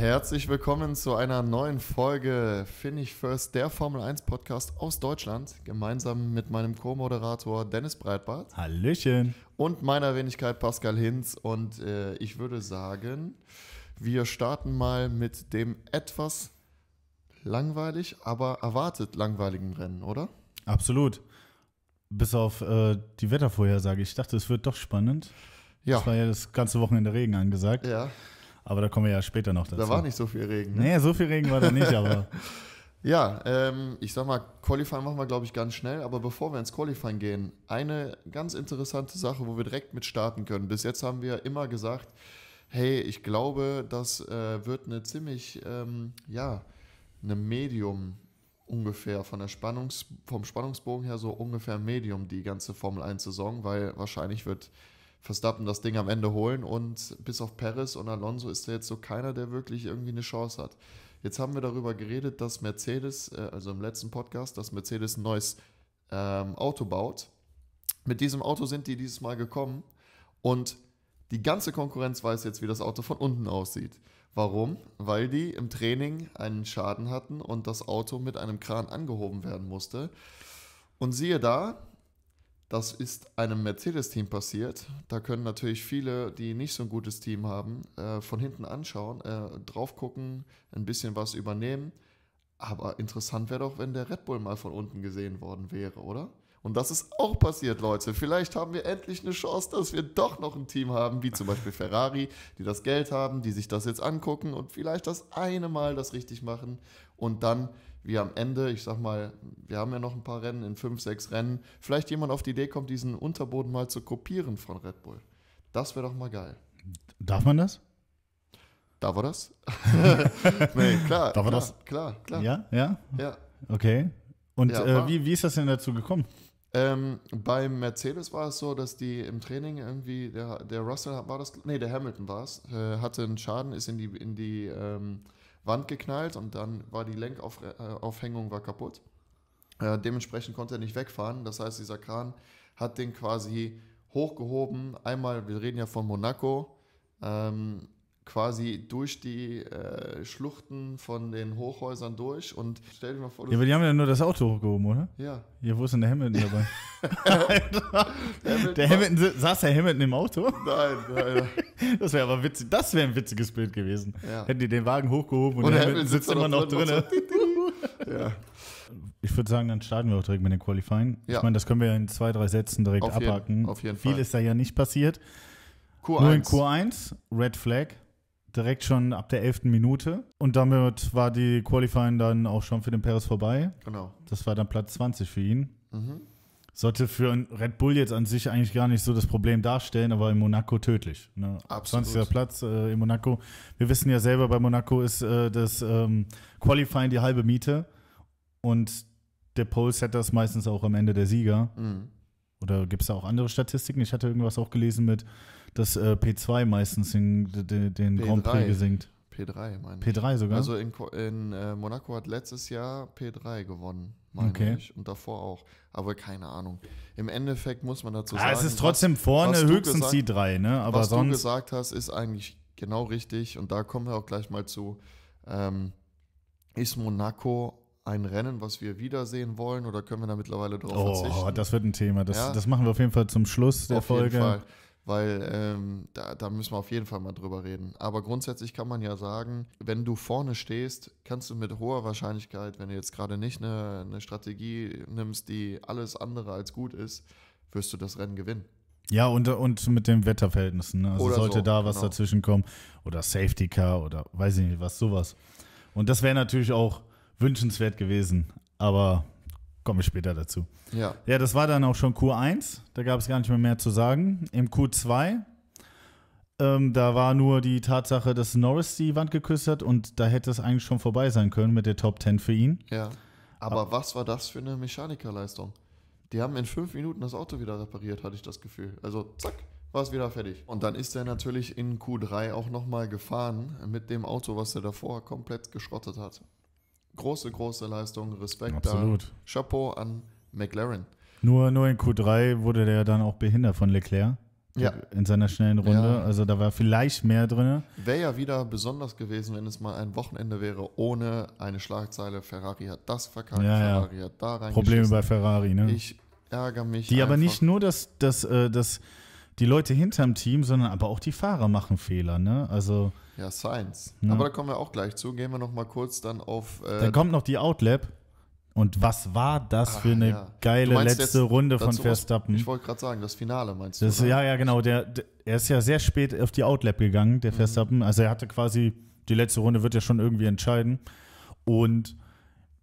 Herzlich willkommen zu einer neuen Folge Finish First, der Formel 1 Podcast aus Deutschland, gemeinsam mit meinem Co-Moderator Dennis Breitbart Hallöchen. und meiner Wenigkeit Pascal Hinz. Und äh, ich würde sagen, wir starten mal mit dem etwas langweilig, aber erwartet langweiligen Rennen, oder? Absolut. Bis auf äh, die Wettervorhersage. Ich dachte, es wird doch spannend. Ja. Es war ja das ganze Wochenende Regen angesagt. Ja, Aber da kommen wir ja später noch dazu. da war nicht so viel Regen. Ne? Nee, so viel Regen war da nicht, aber Ja, ähm, ich sag mal, Qualifying machen wir, glaube ich, ganz schnell. Aber bevor wir ins Qualifying gehen, eine ganz interessante Sache, wo wir direkt mit starten können. Bis jetzt haben wir immer gesagt, hey, ich glaube, das äh, wird eine ziemlich, ähm, ja, eine Medium ungefähr von der Spannungs vom Spannungsbogen her so ungefähr Medium die ganze Formel 1 Saison, weil wahrscheinlich wird Verstappen das Ding am Ende holen und bis auf Perez und Alonso ist da jetzt so keiner, der wirklich irgendwie eine Chance hat. Jetzt haben wir darüber geredet, dass Mercedes, äh, also im letzten Podcast, dass Mercedes ein neues ähm, Auto baut. Mit diesem Auto sind die dieses Mal gekommen und die ganze Konkurrenz weiß jetzt, wie das Auto von unten aussieht. Warum? Weil die im Training einen Schaden hatten und das Auto mit einem Kran angehoben werden musste. Und siehe da, das ist einem Mercedes-Team passiert. Da können natürlich viele, die nicht so ein gutes Team haben, äh, von hinten anschauen, äh, drauf gucken, ein bisschen was übernehmen. Aber interessant wäre doch, wenn der Red Bull mal von unten gesehen worden wäre, oder? Und das ist auch passiert, Leute. Vielleicht haben wir endlich eine Chance, dass wir doch noch ein Team haben, wie zum Beispiel Ferrari, die das Geld haben, die sich das jetzt angucken und vielleicht das eine Mal das richtig machen und dann wie am Ende, ich sag mal, wir haben ja noch ein paar Rennen in fünf, sechs Rennen, vielleicht jemand auf die Idee kommt, diesen Unterboden mal zu kopieren von Red Bull. Das wäre doch mal geil. darf man das? Da war das? nee, klar. Da war klar, das? Klar, klar. Ja, ja, ja. okay. Und Ja, äh, wie, wie ist das denn dazu gekommen? Ähm, beim Mercedes war es so, dass die im Training irgendwie, der, der Russell war das, nee, der Hamilton war es, äh, hatte einen Schaden, ist in die, in die ähm, Wand geknallt und dann war die Lenkaufhängung war kaputt. Äh, dementsprechend konnte er nicht wegfahren. Das heißt, dieser Kran hat den quasi hochgehoben. Einmal, wir reden ja von Monaco, ähm, quasi durch die äh, Schluchten von den Hochhäusern durch und stell dir mal vor, Ja, aber die haben ja nur das Auto hochgehoben, oder? ja, Ja, wo ist denn der Hamilton dabei? Hamilton der Hamilton, saß der Hamilton im Auto? Nein, nein. Das wäre aber witzig. Das wäre ein witziges Bild gewesen. Ja. Hätten die den Wagen hochgehoben und, Und der der Hamilton sitzt immer noch drin. Ja, Ich würde sagen, dann starten wir auch direkt mit dem Qualifying. Ja. Ich meine, das können wir in zwei, drei Sätzen direkt Auf jeden- abhaken. auf jeden Viel Fall. ist da ja nicht passiert. Q1. Nur in Q1, Red Flag, direkt schon ab der 11. Minute. Und damit war die Qualifying dann auch schon für den Perez vorbei. Genau. Das war dann Platz 20 für ihn. Mhm. Sollte für einen Red Bull jetzt an sich eigentlich gar nicht so das Problem darstellen, aber in Monaco tödlich. Ne? Absolut. 20. Platz äh, in Monaco. Wir wissen ja selber, bei Monaco ist äh, das ähm, Qualifying die halbe Miete und der Pole-Setter ist meistens auch am Ende der Sieger. Mhm. Oder gibt es da auch andere Statistiken? Ich hatte irgendwas auch gelesen mit, dass äh, P2 meistens den, den, den P3. Grand Prix gesinkt. P3, meine ich. P3 sogar? Also in, in äh, Monaco hat letztes Jahr P3 gewonnen, meine Okay. ich. Und davor auch. Aber keine Ahnung. Im Endeffekt muss man dazu ah, sagen. es ist trotzdem vorne was du höchstens gesagt- die drei, ne? Aber was du sonst. gesagt hast, ist eigentlich genau richtig. Und da kommen wir auch gleich mal zu. Ähm, ist Monaco ein Rennen, was wir wiedersehen wollen? Oder können wir da mittlerweile drauf Oh, verzichten? das wird ein Thema. Das, Ja. das machen wir auf jeden Fall zum Schluss der auf Folge. jeden Fall. Weil ähm, da, da müssen wir auf jeden Fall mal drüber reden. Aber grundsätzlich kann man ja sagen, wenn du vorne stehst, kannst du mit hoher Wahrscheinlichkeit, wenn du jetzt gerade nicht eine, eine Strategie nimmst, die alles andere als gut ist, wirst du das Rennen gewinnen. Ja, und, und mit den Wetterverhältnissen. Ne? Also Oder sollte so, da was genau. dazwischen kommen. Oder Safety Car oder weiß ich nicht was, sowas. Und das wäre natürlich auch wünschenswert gewesen. Aber komme ich später dazu. Ja, Ja, das war dann auch schon Q1. Da gab es gar nicht mehr mehr zu sagen. Im Q2, ähm, da war nur die Tatsache, dass Norris die Wand geküsst hat und da hätte es eigentlich schon vorbei sein können mit der Top 10 für ihn. ja. Aber was war das für eine Mechanikerleistung? Die haben in fünf Minuten das Auto wieder repariert, hatte ich das Gefühl. Also zack, war es wieder fertig. Und dann ist er natürlich in Q3 auch nochmal gefahren mit dem Auto, was er davor komplett geschrottet hat. Große, große Leistung, Respekt Absolut. da. Chapeau an McLaren. Nur, nur in Q3 wurde der dann auch behindert von Leclerc. Ja. in seiner schnellen Runde. Ja. Also da war vielleicht mehr drin. Wäre ja wieder besonders gewesen, wenn es mal ein Wochenende wäre ohne eine Schlagzeile. Ferrari hat das verkackt, Ja. Ferrari hat da rein. Probleme bei Ferrari, ne? Ich ärgere mich. Die aber einfach. nicht nur, dass, dass, äh, dass die Leute hinterm Team, sondern aber auch die Fahrer machen Fehler, ne? Also Ja, Science. Ja. Aber da kommen wir auch gleich zu. Gehen wir noch mal kurz dann auf. Äh, dann kommt noch die Outlap. Und was war das Ach, für eine ja. Geile letzte Runde von dazu was- Verstappen? ich wollte gerade sagen, das Finale meinst du? Das, ja, ja, genau. Der, der, er ist ja sehr spät auf die Outlap gegangen, Mhm. der Verstappen. Also er hatte quasi, die letzte Runde wird ja schon irgendwie entscheiden. Und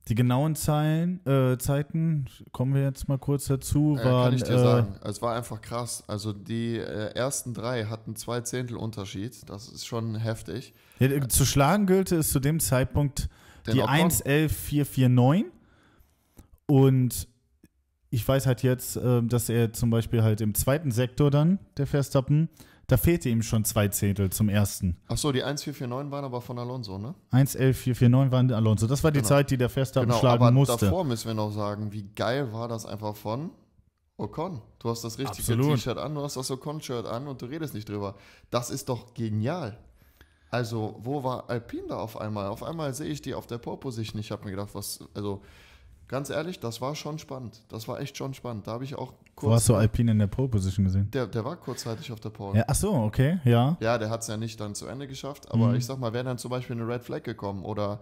die genauen Zeilen, äh, Zeiten, kommen wir jetzt mal kurz dazu, Äh, waren. kann ich dir äh, sagen. Es war einfach krass. Also die äh, ersten drei hatten zwei Zehntel Unterschied. Das ist schon heftig. Ja, zu schlagen gilt es zu dem Zeitpunkt Den die Ocon? 1.11.449 und ich weiß halt jetzt, äh, dass er zum Beispiel halt im zweiten Sektor dann, der Verstappen, da fehlte ihm schon zwei Zehntel zum ersten. Achso, die 1449 waren aber von Alonso, ne? 1.11.449 waren Alonso. Das war die Genau. Zeit, die der Verstappen Genau, schlagen aber musste. davor müssen wir noch sagen, wie geil war das einfach von Ocon. Du hast das richtige. T-Shirt an, du hast das Ocon-Shirt an und du redest nicht drüber. Das ist doch genial. Also, wo war Alpine da auf einmal? Auf einmal sehe ich die auf der Pole-Position. Ich habe mir gedacht, was, also ganz ehrlich, das war schon spannend. Das war echt schon spannend. Da habe ich auch Wo hast kurz. du Alpine in der Pole Position gesehen? der, der war kurzzeitig auf der Pole. Ja, ach so, okay, ja. Ja, der hat es ja nicht dann zu Ende geschafft, aber Mhm. ich sag mal, wäre dann zum Beispiel eine Red Flag gekommen oder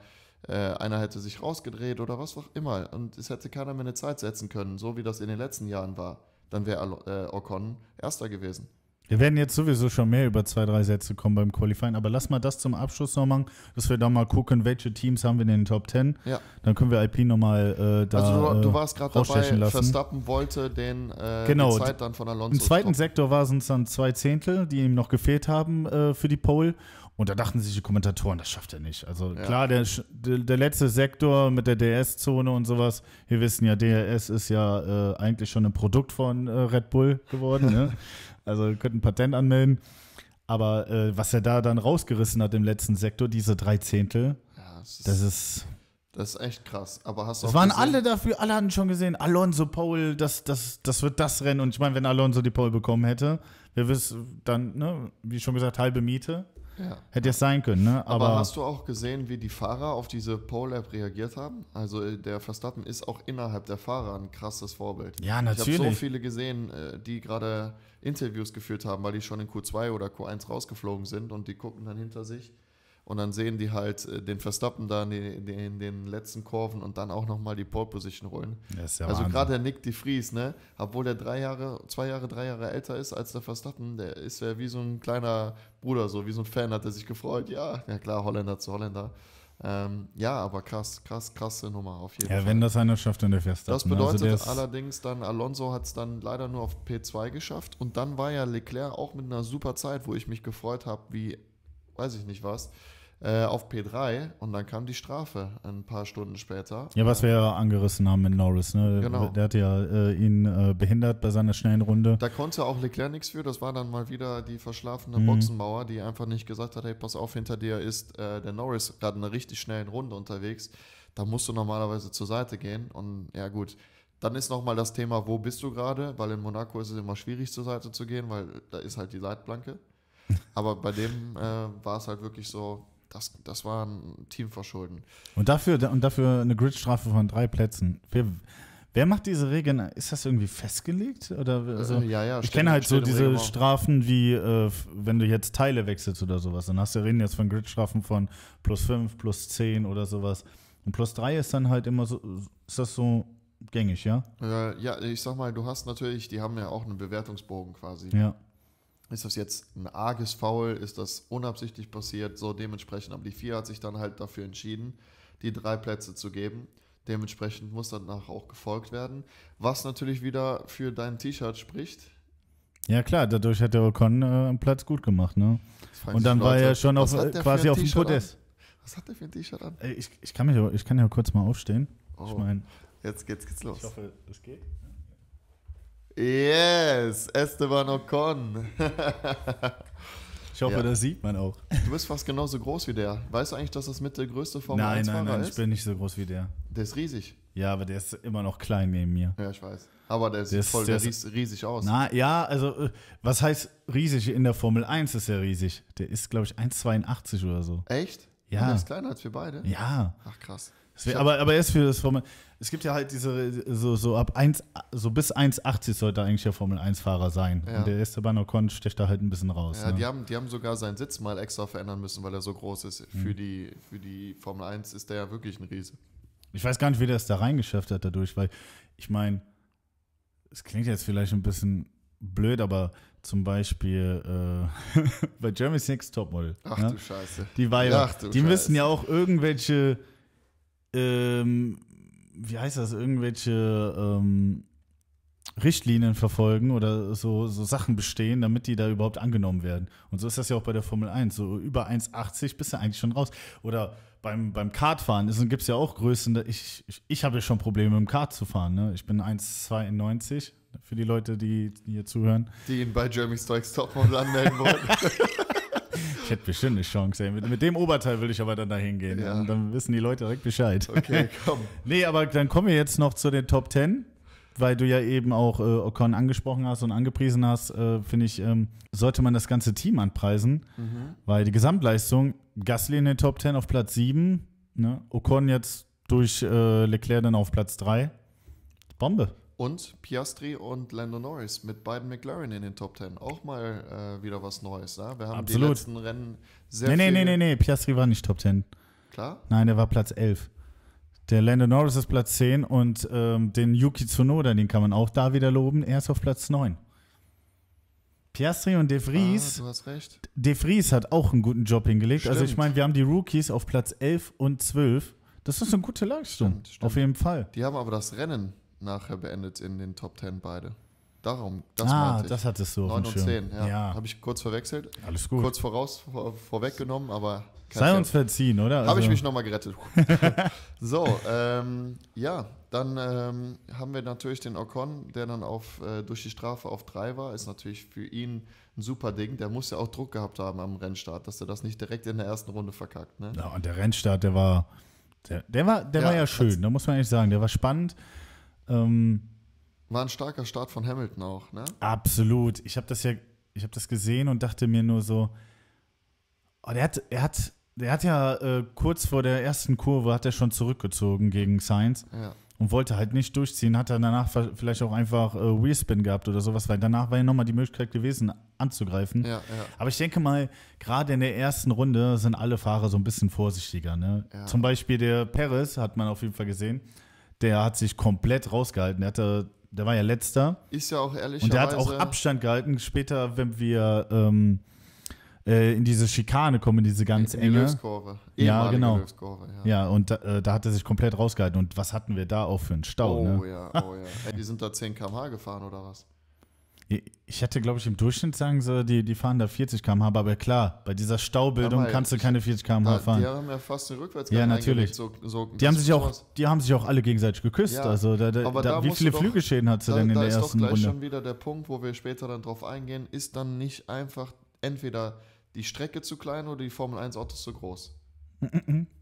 äh, einer hätte sich rausgedreht oder was auch immer und es hätte keiner mehr eine Zeit setzen können, so wie das in den letzten Jahren war, dann wäre äh, Ocon Erster gewesen. Wir werden jetzt sowieso schon mehr über zwei, drei Sätze kommen beim Qualifying, aber lass mal das zum Abschluss noch machen, dass wir da mal gucken, welche Teams haben wir in den Top 10. Ja. Dann können wir Alpine nochmal äh, da also du, äh, du warst gerade dabei, lassen. Verstappen wollte den, äh, Genau, die Zeit dann von Alonso Im zweiten stoppen. Sektor waren es dann zwei Zehntel, die ihm noch gefehlt haben äh, für die Pole. Und da dachten sich die Kommentatoren, das schafft er nicht. Also Ja. klar, der, der, letzte Sektor mit der DRS-Zone und sowas, wir wissen ja, DRS ist ja äh, eigentlich schon ein Produkt von äh, Red Bull geworden. ne? Also ihr könnt ein Patent anmelden. Aber äh, was er da dann rausgerissen hat im letzten Sektor, diese drei Zehntel, Ja, es ist, das ist. das ist echt krass. Aber hast du Es waren gesehen- alle dafür, alle hatten schon gesehen, Alonso Pole, das, das, das wird das Rennen. Und ich meine, wenn Alonso die Pole bekommen hätte, wir wissen dann, ne, wie schon gesagt, halbe Miete, Ja. hätte es sein können, ne? Aber, Aber, hast du auch gesehen, wie die Fahrer auf diese Pole-App reagiert haben? Also äh, der Verstappen ist auch innerhalb der Fahrer ein krasses Vorbild. ja, Ich habe so natürlich. viele gesehen, äh, die gerade Interviews geführt haben, weil die schon in Q2 oder Q1 rausgeflogen sind und die gucken dann hinter sich und dann sehen die halt äh, den Verstappen da in den, den- den letzten Kurven und dann auch nochmal die Pole Position holen. Ja also gerade der Nick de Vries, ne, obwohl der drei Jahre, zwei Jahre, drei Jahre älter ist als der Verstappen, der ist ja wie so ein kleiner Bruder, so wie so ein Fan hat er sich gefreut. Ja, ja klar, Holländer zu Holländer. Ähm, ja, aber krass, krass, krasse Nummer auf jeden Ja, Fall. wenn das einer schafft, dann der Verstappen. Das ne? bedeutet also der ist- allerdings dann, Alonso hat es dann leider nur auf P2 geschafft und dann war ja Leclerc auch mit einer super Zeit, wo ich mich gefreut habe, wie, weiß ich nicht was, äh, auf P3 und dann kam die Strafe ein paar Stunden später. Ja, was wir ja angerissen haben mit Norris, ne? Genau. Der hat ja äh, ihn äh, behindert bei seiner schnellen Runde. Da konnte auch Leclerc nichts für, das war dann mal wieder die verschlafene Mhm. Boxenmauer, die einfach nicht gesagt hat, hey, pass auf, hinter dir ist äh, der Norris gerade in einer richtig schnellen Runde unterwegs, da musst du normalerweise zur Seite gehen und ja gut, dann ist nochmal das Thema, wo bist du gerade, weil in Monaco ist es immer schwierig zur Seite zu gehen, weil da ist halt die Leitplanke, aber bei dem äh, war es halt wirklich so, das, das war ein Teamverschulden. Und dafür, und dafür eine Gridstrafe von drei Plätzen. Wer, wer macht diese Regeln? Ist das irgendwie festgelegt? Oder also, äh, ja, ja, ich kenne halt so diese Reglement. Strafen wie, äh, wenn du jetzt Teile wechselst oder sowas. Dann hast du reden jetzt von Gridstrafen von plus 5, plus 10 oder sowas. Und plus 3 ist dann halt immer so, ist das so gängig, ja? Äh, ja, ich sag mal, du hast natürlich, die haben ja auch einen Bewertungsbogen quasi. Ja. Ist das jetzt ein arges Foul? Ist das unabsichtlich passiert? So dementsprechend. Aber die vier hat sich dann halt dafür entschieden, die drei Plätze zu geben. Dementsprechend muss danach auch gefolgt werden. Was natürlich wieder für dein T-Shirt spricht. Ja, klar, dadurch hat der Ocon äh, einen Platz gut gemacht, ne? Und dann war Leute, er schon auf, der quasi auf dem T-Shirt an? Podest. Was hat der für ein T-Shirt an? Ey, ich, ich, kann mich, ja- ich kann ja kurz mal aufstehen. Ich Oh, meine, jetzt geht's, geht's los. hoffe, es geht. Yes, Esteban Ocon. Ich hoffe, Ja. das sieht man auch. Du bist fast genauso groß wie der. Weißt du eigentlich, dass das mit der größte nein, nein, Formel-1-Fahrer nein, ist? ich bin nicht so groß wie der. Der ist riesig. Ja, aber der ist immer noch klein neben mir. Ja, ich weiß. Aber der sieht Der ist- voll der der ist- ries- riesig aus. Na ja, also äh, was heißt riesig? In der Formel 1 ist er riesig. Der ist, glaube ich, 1,82 oder so. Echt? Ja. Und Der ist kleiner als wir beide? Ja. Ach, krass. Deswegen, aber, aber er ist für das Formel. Es gibt ja halt diese, so, so ab 1, so bis 1,80 sollte eigentlich der Formel 1-Fahrer sein. Ja. Und der Esteban Ocon stecht da halt ein bisschen raus. Ja, ne? die, haben, die haben sogar seinen Sitz mal extra verändern müssen, weil er so groß ist. Mhm. Für, die, für die Formel 1 ist der ja wirklich ein Riese. Ich weiß gar nicht, wie der es da reingeschafft hat dadurch, weil ich meine, es klingt jetzt vielleicht ein bisschen blöd, aber zum Beispiel äh, bei Jeremy's Next Topmodel. Ach ne? du Scheiße. Die Weiber, Ach du die Scheiße. müssen ja auch irgendwelche, ähm, wie heißt das, irgendwelche ähm, Richtlinien verfolgen oder so, so Sachen bestehen, damit die da überhaupt angenommen werden. Und so ist das ja auch bei der Formel 1. So über 1,80 bist du eigentlich schon raus. Oder beim, beim Kartfahren gibt es ja auch Größen. Ich, ich, ich habe ja schon Probleme, mit dem Kart zu fahren. Ne? Ich bin 1,92 für die Leute, die hier zuhören. Die ihn bei Jeremy Stoics Topmodel anmelden wollten. Ich hätte bestimmt eine Chance. Mit, mit dem Oberteil will ich aber dann dahin gehen. Ja. Und dann wissen die Leute direkt Bescheid. Okay, komm. Nee, aber dann kommen wir jetzt noch zu den Top 10, weil du ja eben auch äh, Ocon angesprochen hast und angepriesen hast, äh, finde ich, ähm, sollte man das ganze Team anpreisen, Mhm. weil die Gesamtleistung, Gasly in den Top 10 auf Platz 7, ne? Ocon jetzt durch äh, Leclerc dann auf Platz 3. Bombe. Und Piastri und Lando Norris mit beiden McLaren in den Top 10. Auch mal äh, wieder was Neues. Ne? Wir haben die Absolut. letzten Rennen sehr Nee, nee, viel... nee, nee, nee, Piastri war nicht Top 10. Klar? Nein, der war Platz 11. Der Lando Norris ist Platz 10 und ähm, den Yuki Tsunoda, den kann man auch da wieder loben, er ist auf Platz 9. Piastri und De Vries, Ah, du hast recht. De Vries hat auch einen guten Job hingelegt. Also ich Stimmt. meine, wir haben die Rookies auf Platz 11 und 12. Das ist eine gute Leistung, Stimmt, stimmt. auf jeden Fall. Die haben aber das Rennen nachher beendet in den Top 10 beide. Darum, das ah, das hattest du auf 9 dem und Schirm. 10, ja. ja. Habe ich kurz verwechselt. Alles gut. Kurz voraus, vor, vorweggenommen, aber Sei Thema. uns verziehen, oder? Habe ich Also- mich nochmal gerettet. so, ähm, ja, dann ähm, haben wir natürlich den Ocon, der dann auf, äh, durch die Strafe auf 3 war. Ist natürlich für ihn ein super Ding. Der muss ja auch Druck gehabt haben am Rennstart, dass er das nicht direkt in der ersten Runde verkackt. Ne? Ja, und der Rennstart, der war, der, der war, der Ja, war ja schön, da muss man ehrlich sagen. Der war spannend. Ähm, War ein starker Start von Hamilton auch. Ne? Absolut. Ich habe das ja, ich habe das gesehen und dachte mir nur so, oh, der hat, er hat, der hat ja äh, kurz vor der ersten Kurve hat er schon zurückgezogen gegen Sainz Ja. und wollte halt nicht durchziehen. Hat er danach vielleicht auch einfach äh, Wheelspin gehabt oder sowas, weil danach war ja nochmal die Möglichkeit gewesen anzugreifen. Ja, ja. Aber ich denke mal, gerade in der ersten Runde sind alle Fahrer so ein bisschen vorsichtiger. Ne? Ja. Zum Beispiel der Perez, hat man auf jeden Fall gesehen, der hat sich komplett rausgehalten. Der, hatte, der war ja letzter. Ist ja auch ehrlicherweise. Und der hat auch Abstand gehalten. Später, wenn wir ähm, äh, in diese Schikane kommen, in diese ganz in die enge. Löwskurve. Ja, genau. Ja. Ja, und da, äh, da hat er sich komplett rausgehalten. Und was hatten wir da auch für einen Stau? Oh ne? ja, oh ja. Ey, die sind da 10 km/h gefahren oder was? Ich hätte, glaube ich, im Durchschnitt sagen sie, die, die fahren da 40 km/h. Aber klar, bei dieser Staubildung Aber kannst du keine 40 km/h Da, fahren. die haben ja fast den Rückwärtsgang Ja, natürlich. So, so, Die haben, sich auch, die haben sich auch alle gegenseitig geküsst. Ja, also da, da, da, da wie viele doch- Flügelschäden hat sie Da, denn in da der ist doch ersten gleich Runde? schon wieder der Punkt, wo wir später dann drauf eingehen, ist dann nicht einfach entweder die Strecke zu klein oder die Formel 1 Autos zu groß.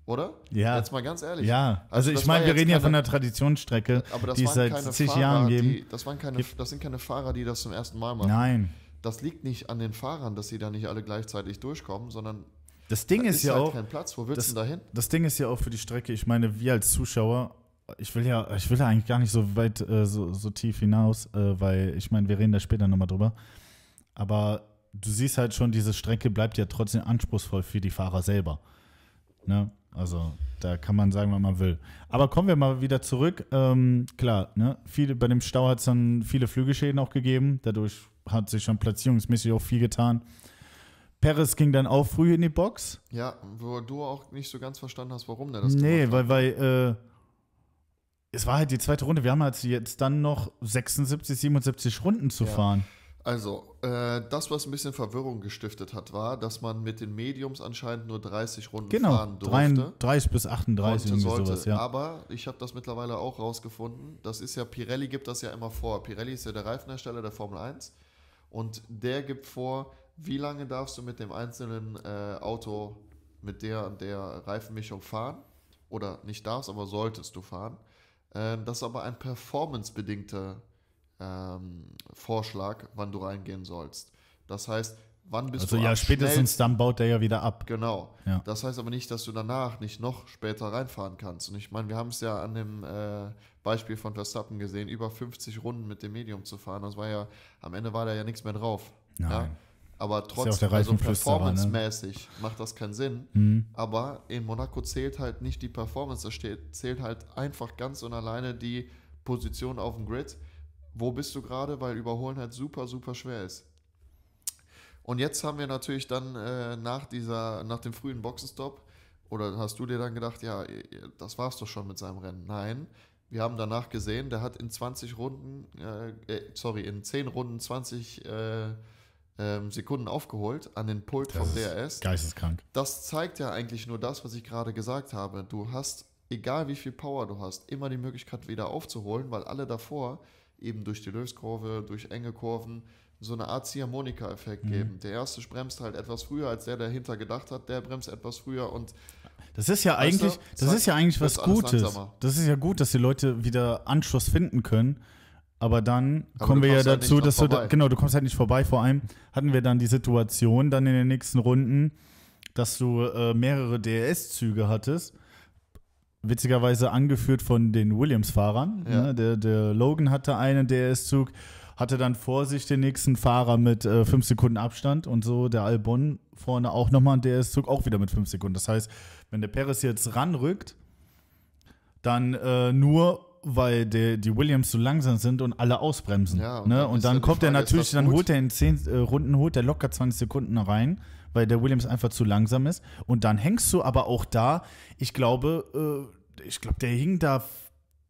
Oder? Ja. Jetzt mal ganz ehrlich. Ja, also, das ich meine, wir reden ja von der Traditionsstrecke, Aber das die es seit zig Jahren geben. Die, das, waren keine, das sind keine Fahrer, die das zum ersten Mal machen. Nein. Das liegt nicht an den Fahrern, dass sie da nicht alle gleichzeitig durchkommen, sondern Das Ding da ist, ja halt auch, kein Platz. Wo willst das- du denn da hin? das Ding ist ja auch für die Strecke, ich meine, wir als Zuschauer, ich will ja, ich will ja eigentlich gar nicht so weit, äh, so, so tief hinaus, äh, weil ich meine, wir reden da später nochmal drüber. Aber du siehst halt schon, diese Strecke bleibt ja trotzdem anspruchsvoll für die Fahrer selber. Ne? Also da kann man sagen, was man will. Aber kommen wir mal wieder zurück. Ähm, klar, ne? viele, bei dem Stau hat es dann viele Flügelschäden auch gegeben. Dadurch hat sich schon platzierungsmäßig auch viel getan. Perez ging dann auch früh in die Box. Ja, wo du auch nicht so ganz verstanden hast, warum der das Nee, gemacht weil, weil äh, es war halt die zweite Runde. Wir haben halt jetzt dann noch 76, 77 Runden zu Ja. fahren. Also, äh, das, was ein bisschen Verwirrung gestiftet hat, war, dass man mit den Mediums anscheinend nur 30 Runden Genau, fahren durfte. 33 bis 38, Konnte, irgendwie sollte. sowas, ja. Aber ich habe das mittlerweile auch rausgefunden. Das ist ja, Pirelli gibt das ja immer vor. Pirelli ist ja der Reifenhersteller der Formel 1. Und der gibt vor, wie lange darfst du mit dem einzelnen äh, Auto mit der und der Reifenmischung fahren. Oder nicht darfst, aber solltest du fahren. Äh, das ist aber ein performancebedingter ähm, Vorschlag, wann du reingehen sollst. Das heißt, wann bist Also du ja, am spätestens dann baut der ja wieder ab. Genau. Ja. Das heißt aber nicht, dass du danach nicht noch später reinfahren kannst. Und ich meine, wir haben es ja an dem äh, Beispiel von Verstappen gesehen, über 50 Runden mit dem Medium zu fahren. Das war ja, am Ende war da ja nichts mehr drauf. Ja? Nein. Aber ja auch trotzdem, der also ne? performancemäßig macht das keinen Sinn. Mhm. Aber in Monaco zählt halt nicht die Performance, da zählt halt einfach ganz und alleine die Position auf dem Grid. Wo bist du gerade? Weil Überholen halt super, super schwer ist. Und jetzt haben wir natürlich dann äh, nach dieser, nach dem frühen Boxenstopp, oder hast du dir dann gedacht, ja, das war's doch schon mit seinem Rennen? Nein, wir haben danach gesehen, der hat in 20 Runden, äh, äh, sorry, in 10 Runden 20 äh, ähm, Sekunden aufgeholt an den Pult Das vom DRS Geisteskrank. das zeigt ja eigentlich nur das, was ich gerade gesagt habe. Du hast, egal wie viel Power du hast, immer die Möglichkeit wieder aufzuholen, weil alle davor eben durch die Löskurve, durch enge Kurven so eine Art Ziehharmonika-Effekt Mhm. geben. Der erste bremst halt etwas früher, als der dahinter gedacht hat, der bremst etwas früher und Das ist ja Weißt du, eigentlich, das zack, ist ja eigentlich was Gutes. langsamer. Das ist ja gut, dass die Leute wieder Anschluss finden können. Aber dann Aber kommen wir ja halt dazu, dass du da, genau, du kommst halt nicht vorbei. Vor allem hatten wir dann die Situation dann in den nächsten Runden, dass du äh, mehrere DRS-Züge hattest. Witzigerweise angeführt von den Williams-Fahrern. Ja. Ne? Der, der Logan hatte einen DRS-Zug, hatte dann vor sich den nächsten Fahrer mit 5 Sekunden Abstand und so der Albon vorne auch nochmal einen DRS-Zug, auch wieder mit 5 Sekunden. Das heißt, wenn der Perez jetzt ranrückt, dann äh, nur, weil der, die Williams so langsam sind und alle ausbremsen. Ja, und ne? dann und dann die kommt er natürlich, dann holt er in 10 äh, Runden, holt er locker 20 Sekunden rein, weil der Williams einfach zu langsam ist. Und dann hängst du aber auch da, ich glaube, äh, ich glaube, der hing da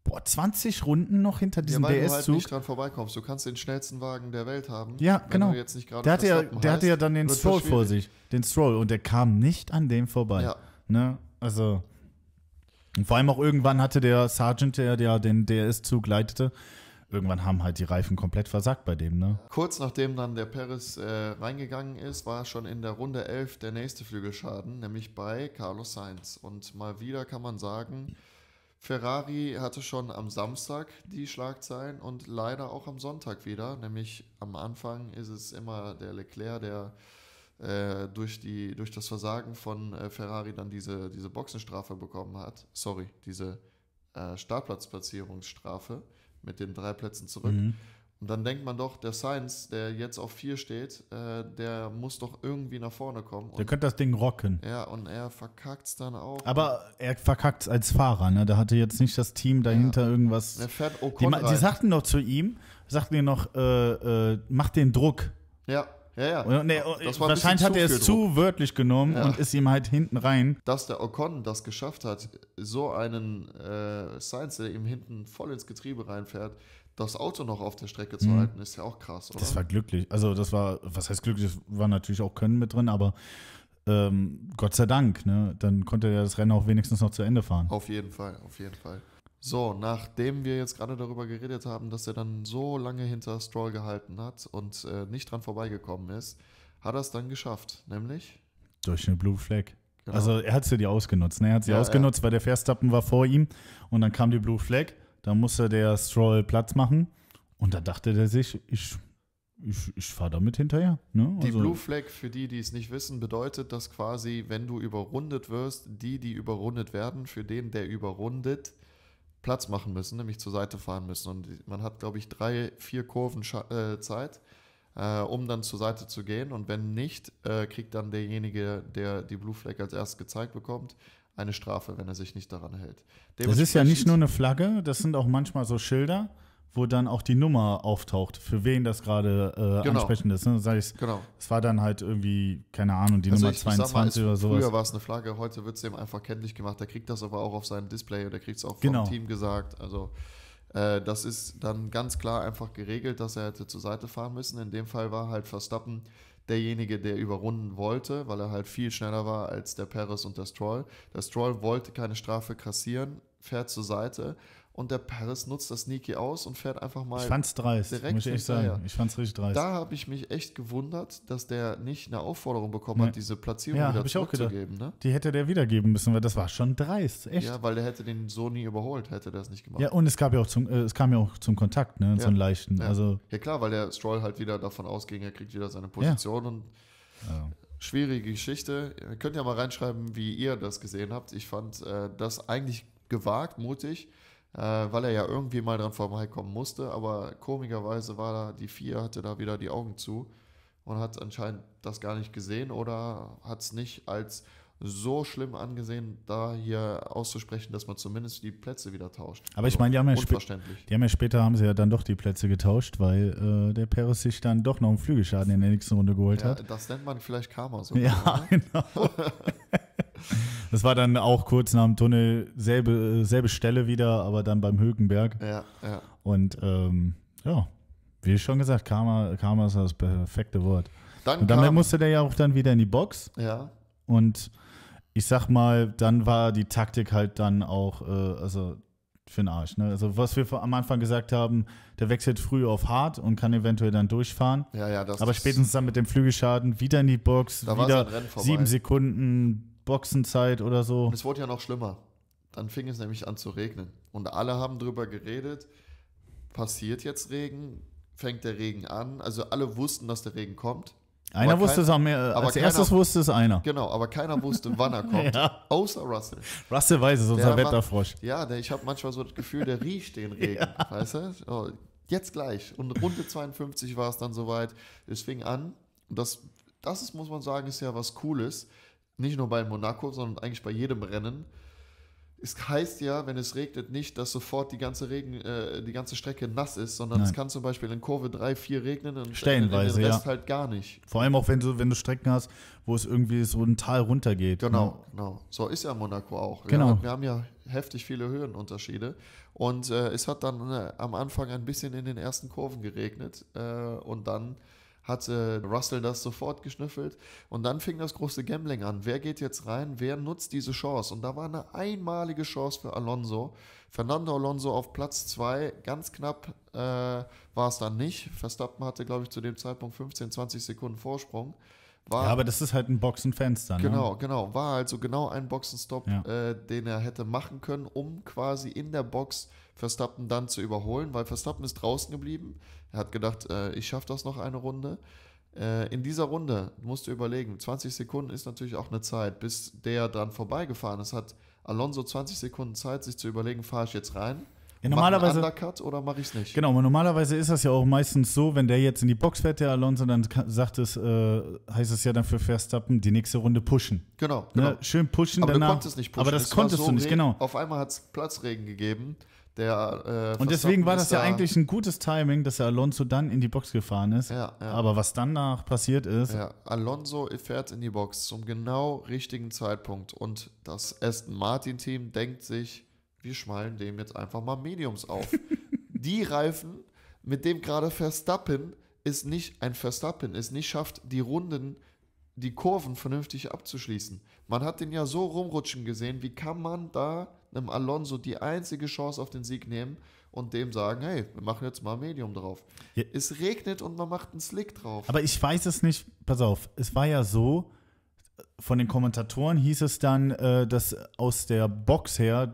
boah, 20 Runden noch hinter ja, diesem weil du halt DS-Zug. nicht dran vorbeikommst. Du kannst den schnellsten Wagen der Welt haben. Ja, wenn genau. Du jetzt nicht gerade der hatte, ja, der hatte ja heißt, dann den Stroll vor sich. Den Stroll. Und der kam nicht an dem vorbei. Ja, Ne? Also. Und vor allem auch irgendwann hatte der Sergeant, der, der den DRS-Zug leitete, irgendwann haben halt die Reifen komplett versagt bei dem, ne? Kurz nachdem dann der Perez äh, reingegangen ist, war schon in der Runde 11 der nächste Flügelschaden, nämlich bei Carlos Sainz. Und mal wieder kann man sagen, Ferrari hatte schon am Samstag die Schlagzeilen und leider auch am Sonntag wieder. Nämlich am Anfang ist es immer der Leclerc, der äh, durch, die, durch das Versagen von äh, Ferrari dann diese, diese Boxenstrafe bekommen hat. Sorry, diese äh, Startplatzplatzierungsstrafe mit den drei Plätzen zurück. Mhm. Und dann denkt man doch, der Sainz, der jetzt auf 4 steht, äh, der muss doch irgendwie nach vorne kommen. Der könnte das Ding rocken. ja, und er verkackt es dann auch. Aber er verkackt als Fahrer, ne? Da hatte jetzt nicht das Team dahinter irgendwas. er fährt Die, Ocon die rein. sagten doch zu ihm, sagten ihm noch, äh, äh, mach den Druck. Ja, ja, ja. Und, nee, Das war ein wahrscheinlich hat er es zu wörtlich genommen Ja. und ist ihm halt hinten rein. Dass der Ocon das geschafft hat, so einen äh, Sainz, der ihm hinten voll ins Getriebe reinfährt, das Auto noch auf der Strecke zu Mhm. halten, ist ja auch krass, oder? Das war glücklich. Also das war, was heißt glücklich, das war natürlich auch Können mit drin, aber ähm, Gott sei Dank, ne? Dann konnte er das Rennen auch wenigstens noch zu Ende fahren. Auf jeden Fall, auf jeden Fall. So, nachdem wir jetzt gerade darüber geredet haben, dass er dann so lange hinter Stroll gehalten hat und äh, nicht dran vorbeigekommen ist, hat er es dann geschafft, nämlich Durch eine Blue Flag. Genau. Also er hat sie die ausgenutzt. Ne? Er hat sie Ja, ausgenutzt, weil der Verstappen war vor ihm und dann kam die Blue Flag. Da musste der Stroll Platz machen und da dachte der sich, ich, ich, ich fahre damit hinterher. Ne? Die Also- Blue Flag, für die, die es nicht wissen, bedeutet, dass quasi, wenn du überrundet wirst, die, die überrundet werden, für den, der überrundet, Platz machen müssen, nämlich zur Seite fahren müssen. Und man hat, glaube ich, drei, vier Kurven äh, Zeit, äh, um dann zur Seite zu gehen. Und wenn nicht, äh, kriegt dann derjenige, der die Blue Flag als erstes gezeigt bekommt, eine Strafe, wenn er sich nicht daran hält. Das ist ja nicht nur eine Flagge, das sind auch manchmal so Schilder, wo dann auch die Nummer auftaucht, für wen das gerade äh, Genau. ansprechend ist. Ne? Sag ich, Genau. es war dann halt irgendwie, keine Ahnung, die Also Nummer ich, ich sag 22 mal, oder sowas. früher war es eine Flagge, heute wird es ihm einfach kenntlich gemacht. Der kriegt das aber auch auf seinem Display oder kriegt es auch vom Genau. Team gesagt. Also äh, das ist dann ganz klar einfach geregelt, dass er hätte zur Seite fahren müssen. In dem Fall war halt Verstappen derjenige, der überrunden wollte, weil er halt viel schneller war als der Perez und der Stroll. Der Stroll wollte keine Strafe kassieren, fährt zur Seite und der Paris nutzt das sneaky aus und fährt einfach mal. Ich fand's dreist, direkt muss ich echt sagen. Ich fand's richtig dreist. da habe ich mich echt gewundert, dass der nicht eine Aufforderung bekommen Nee. hat, diese Platzierung Ja, wieder zurückzugeben. Ne? Die hätte der wiedergeben müssen, weil das war schon dreist, echt. Ja, weil der hätte den so nie überholt, hätte der es nicht gemacht. Ja, und es gab ja auch zum, äh, es kam ja auch zum Kontakt, ne? So Ja. einen leichten. Ja. Also, Ja klar, weil der Stroll halt wieder davon ausging, er kriegt wieder seine Position und ja. schwierige Geschichte. Ihr könnt ja mal reinschreiben, wie ihr das gesehen habt. Ich fand äh, das eigentlich gewagt, mutig, äh, weil er ja irgendwie mal dran vorbeikommen musste, aber komischerweise war da, die vier hatte da wieder die Augen zu und hat anscheinend das gar nicht gesehen oder hat es nicht als so schlimm angesehen, da hier auszusprechen, dass man zumindest die Plätze wieder tauscht. Aber ich meine, die haben ja. Die haben ja später haben sie ja dann doch die Plätze getauscht, weil äh, der Perez sich dann doch noch einen Flügelschaden in der nächsten Runde geholt Ja, hat. das nennt man vielleicht Karma so. Ja, genau. das war dann auch kurz nach dem Tunnel selbe, selbe Stelle wieder, aber dann beim Hökenberg. Ja, ja. Und ähm, ja, wie schon gesagt, Karma, Karma ist das perfekte Wort. Dann Und damit kam, musste der ja auch dann wieder in die Box. ja, Und ich sag mal, dann war die Taktik halt dann auch, äh, also für den Arsch. Ne? Also was wir am Anfang gesagt haben, der wechselt früh auf hart und kann eventuell dann durchfahren. ja, ja, das Aber spätestens dann mit dem Flügelschaden wieder in die Box, Da war wieder sieben Sekunden Boxenzeit oder so. Und es wurde ja noch schlimmer. Dann fing es nämlich an zu regnen. Und alle haben drüber geredet, passiert jetzt Regen? Fängt der Regen an? Also alle wussten, dass der Regen kommt. Einer aber wusste kein- es auch mehr, aber als keiner- erstes wusste es einer. Genau, aber keiner wusste, wann er kommt. Ja. Außer Russell. Russell weiß es, unser Der war- Wetterfrosch. Ja, der, ich habe manchmal so das Gefühl, der riecht den Regen. Weißt du? Oh, jetzt gleich. Und Runde 52 war es dann soweit. Es fing an. Und das, das ist, muss man sagen, ist ja was Cooles. Nicht nur bei Monaco, sondern eigentlich bei jedem Rennen. Es heißt ja, wenn es regnet, nicht, dass sofort die ganze, Regen, äh, die ganze Strecke nass ist, sondern es Nein. kann zum Beispiel in Kurve 3, 4 regnen und Stellenweise, in den ja. Rest halt gar nicht. Vor allem auch, wenn du, wenn du Strecken hast, wo es irgendwie so ein Tal runtergeht. Genau, genau. So ist ja Monaco auch. Genau. Ja, wir haben ja heftig viele Höhenunterschiede. Und äh, es hat dann äh, am Anfang ein bisschen in den ersten Kurven geregnet. Äh, und dann hat äh, Russell das sofort geschnüffelt. Und dann fing das große Gambling an. Wer geht jetzt rein? Wer nutzt diese Chance? Und da war eine einmalige Chance für Alonso. Fernando Alonso auf Platz 2. Ganz knapp äh, war es dann nicht. Verstappen hatte, glaube ich, zu dem Zeitpunkt 15, 20 Sekunden Vorsprung. War Ja, aber das ist halt ein Boxenfenster. Ne? Genau, genau. War also genau ein Boxenstopp, Ja. äh, den er hätte machen können, um quasi in der Box Verstappen dann zu überholen, weil Verstappen ist draußen geblieben. Er hat gedacht, äh, ich schaffe das noch eine Runde. Äh, in dieser Runde musst du überlegen, 20 Sekunden ist natürlich auch eine Zeit, bis der dran vorbeigefahren ist, hat Alonso 20 Sekunden Zeit, sich zu überlegen, fahre ich jetzt rein? Ja, normalerweise- Undercut oder mache ich es nicht? Genau, aber normalerweise ist das ja auch meistens so, wenn der jetzt in die Box fährt, der Alonso, dann sagt es, äh, heißt es ja dann für Verstappen, die nächste Runde pushen. Genau, genau. Ne? Schön pushen Aber danach. du konntest nicht pushen. Aber das Es war konntest so du nicht, genau. Auf einmal hat es Platzregen gegeben. Der, äh, Und deswegen war das ja da- eigentlich ein gutes Timing, dass der Alonso dann in die Box gefahren ist. Ja, ja. Aber was danach passiert ist, Ja, Alonso fährt in die Box zum genau richtigen Zeitpunkt und das Aston Martin Team denkt sich, wir schmalen dem jetzt einfach mal Mediums auf. die Reifen, mit dem gerade Verstappen ist nicht ein Verstappen, es nicht schafft, die Runden, die Kurven vernünftig abzuschließen. Man hat den ja so rumrutschen gesehen, wie kann man da einem Alonso die einzige Chance auf den Sieg nehmen und dem sagen, hey, wir machen jetzt mal Medium drauf. Ja. Es regnet und man macht einen Slick drauf. Aber ich weiß es nicht, pass auf, es war ja so, von den Kommentatoren hieß es dann, äh, dass aus der Box her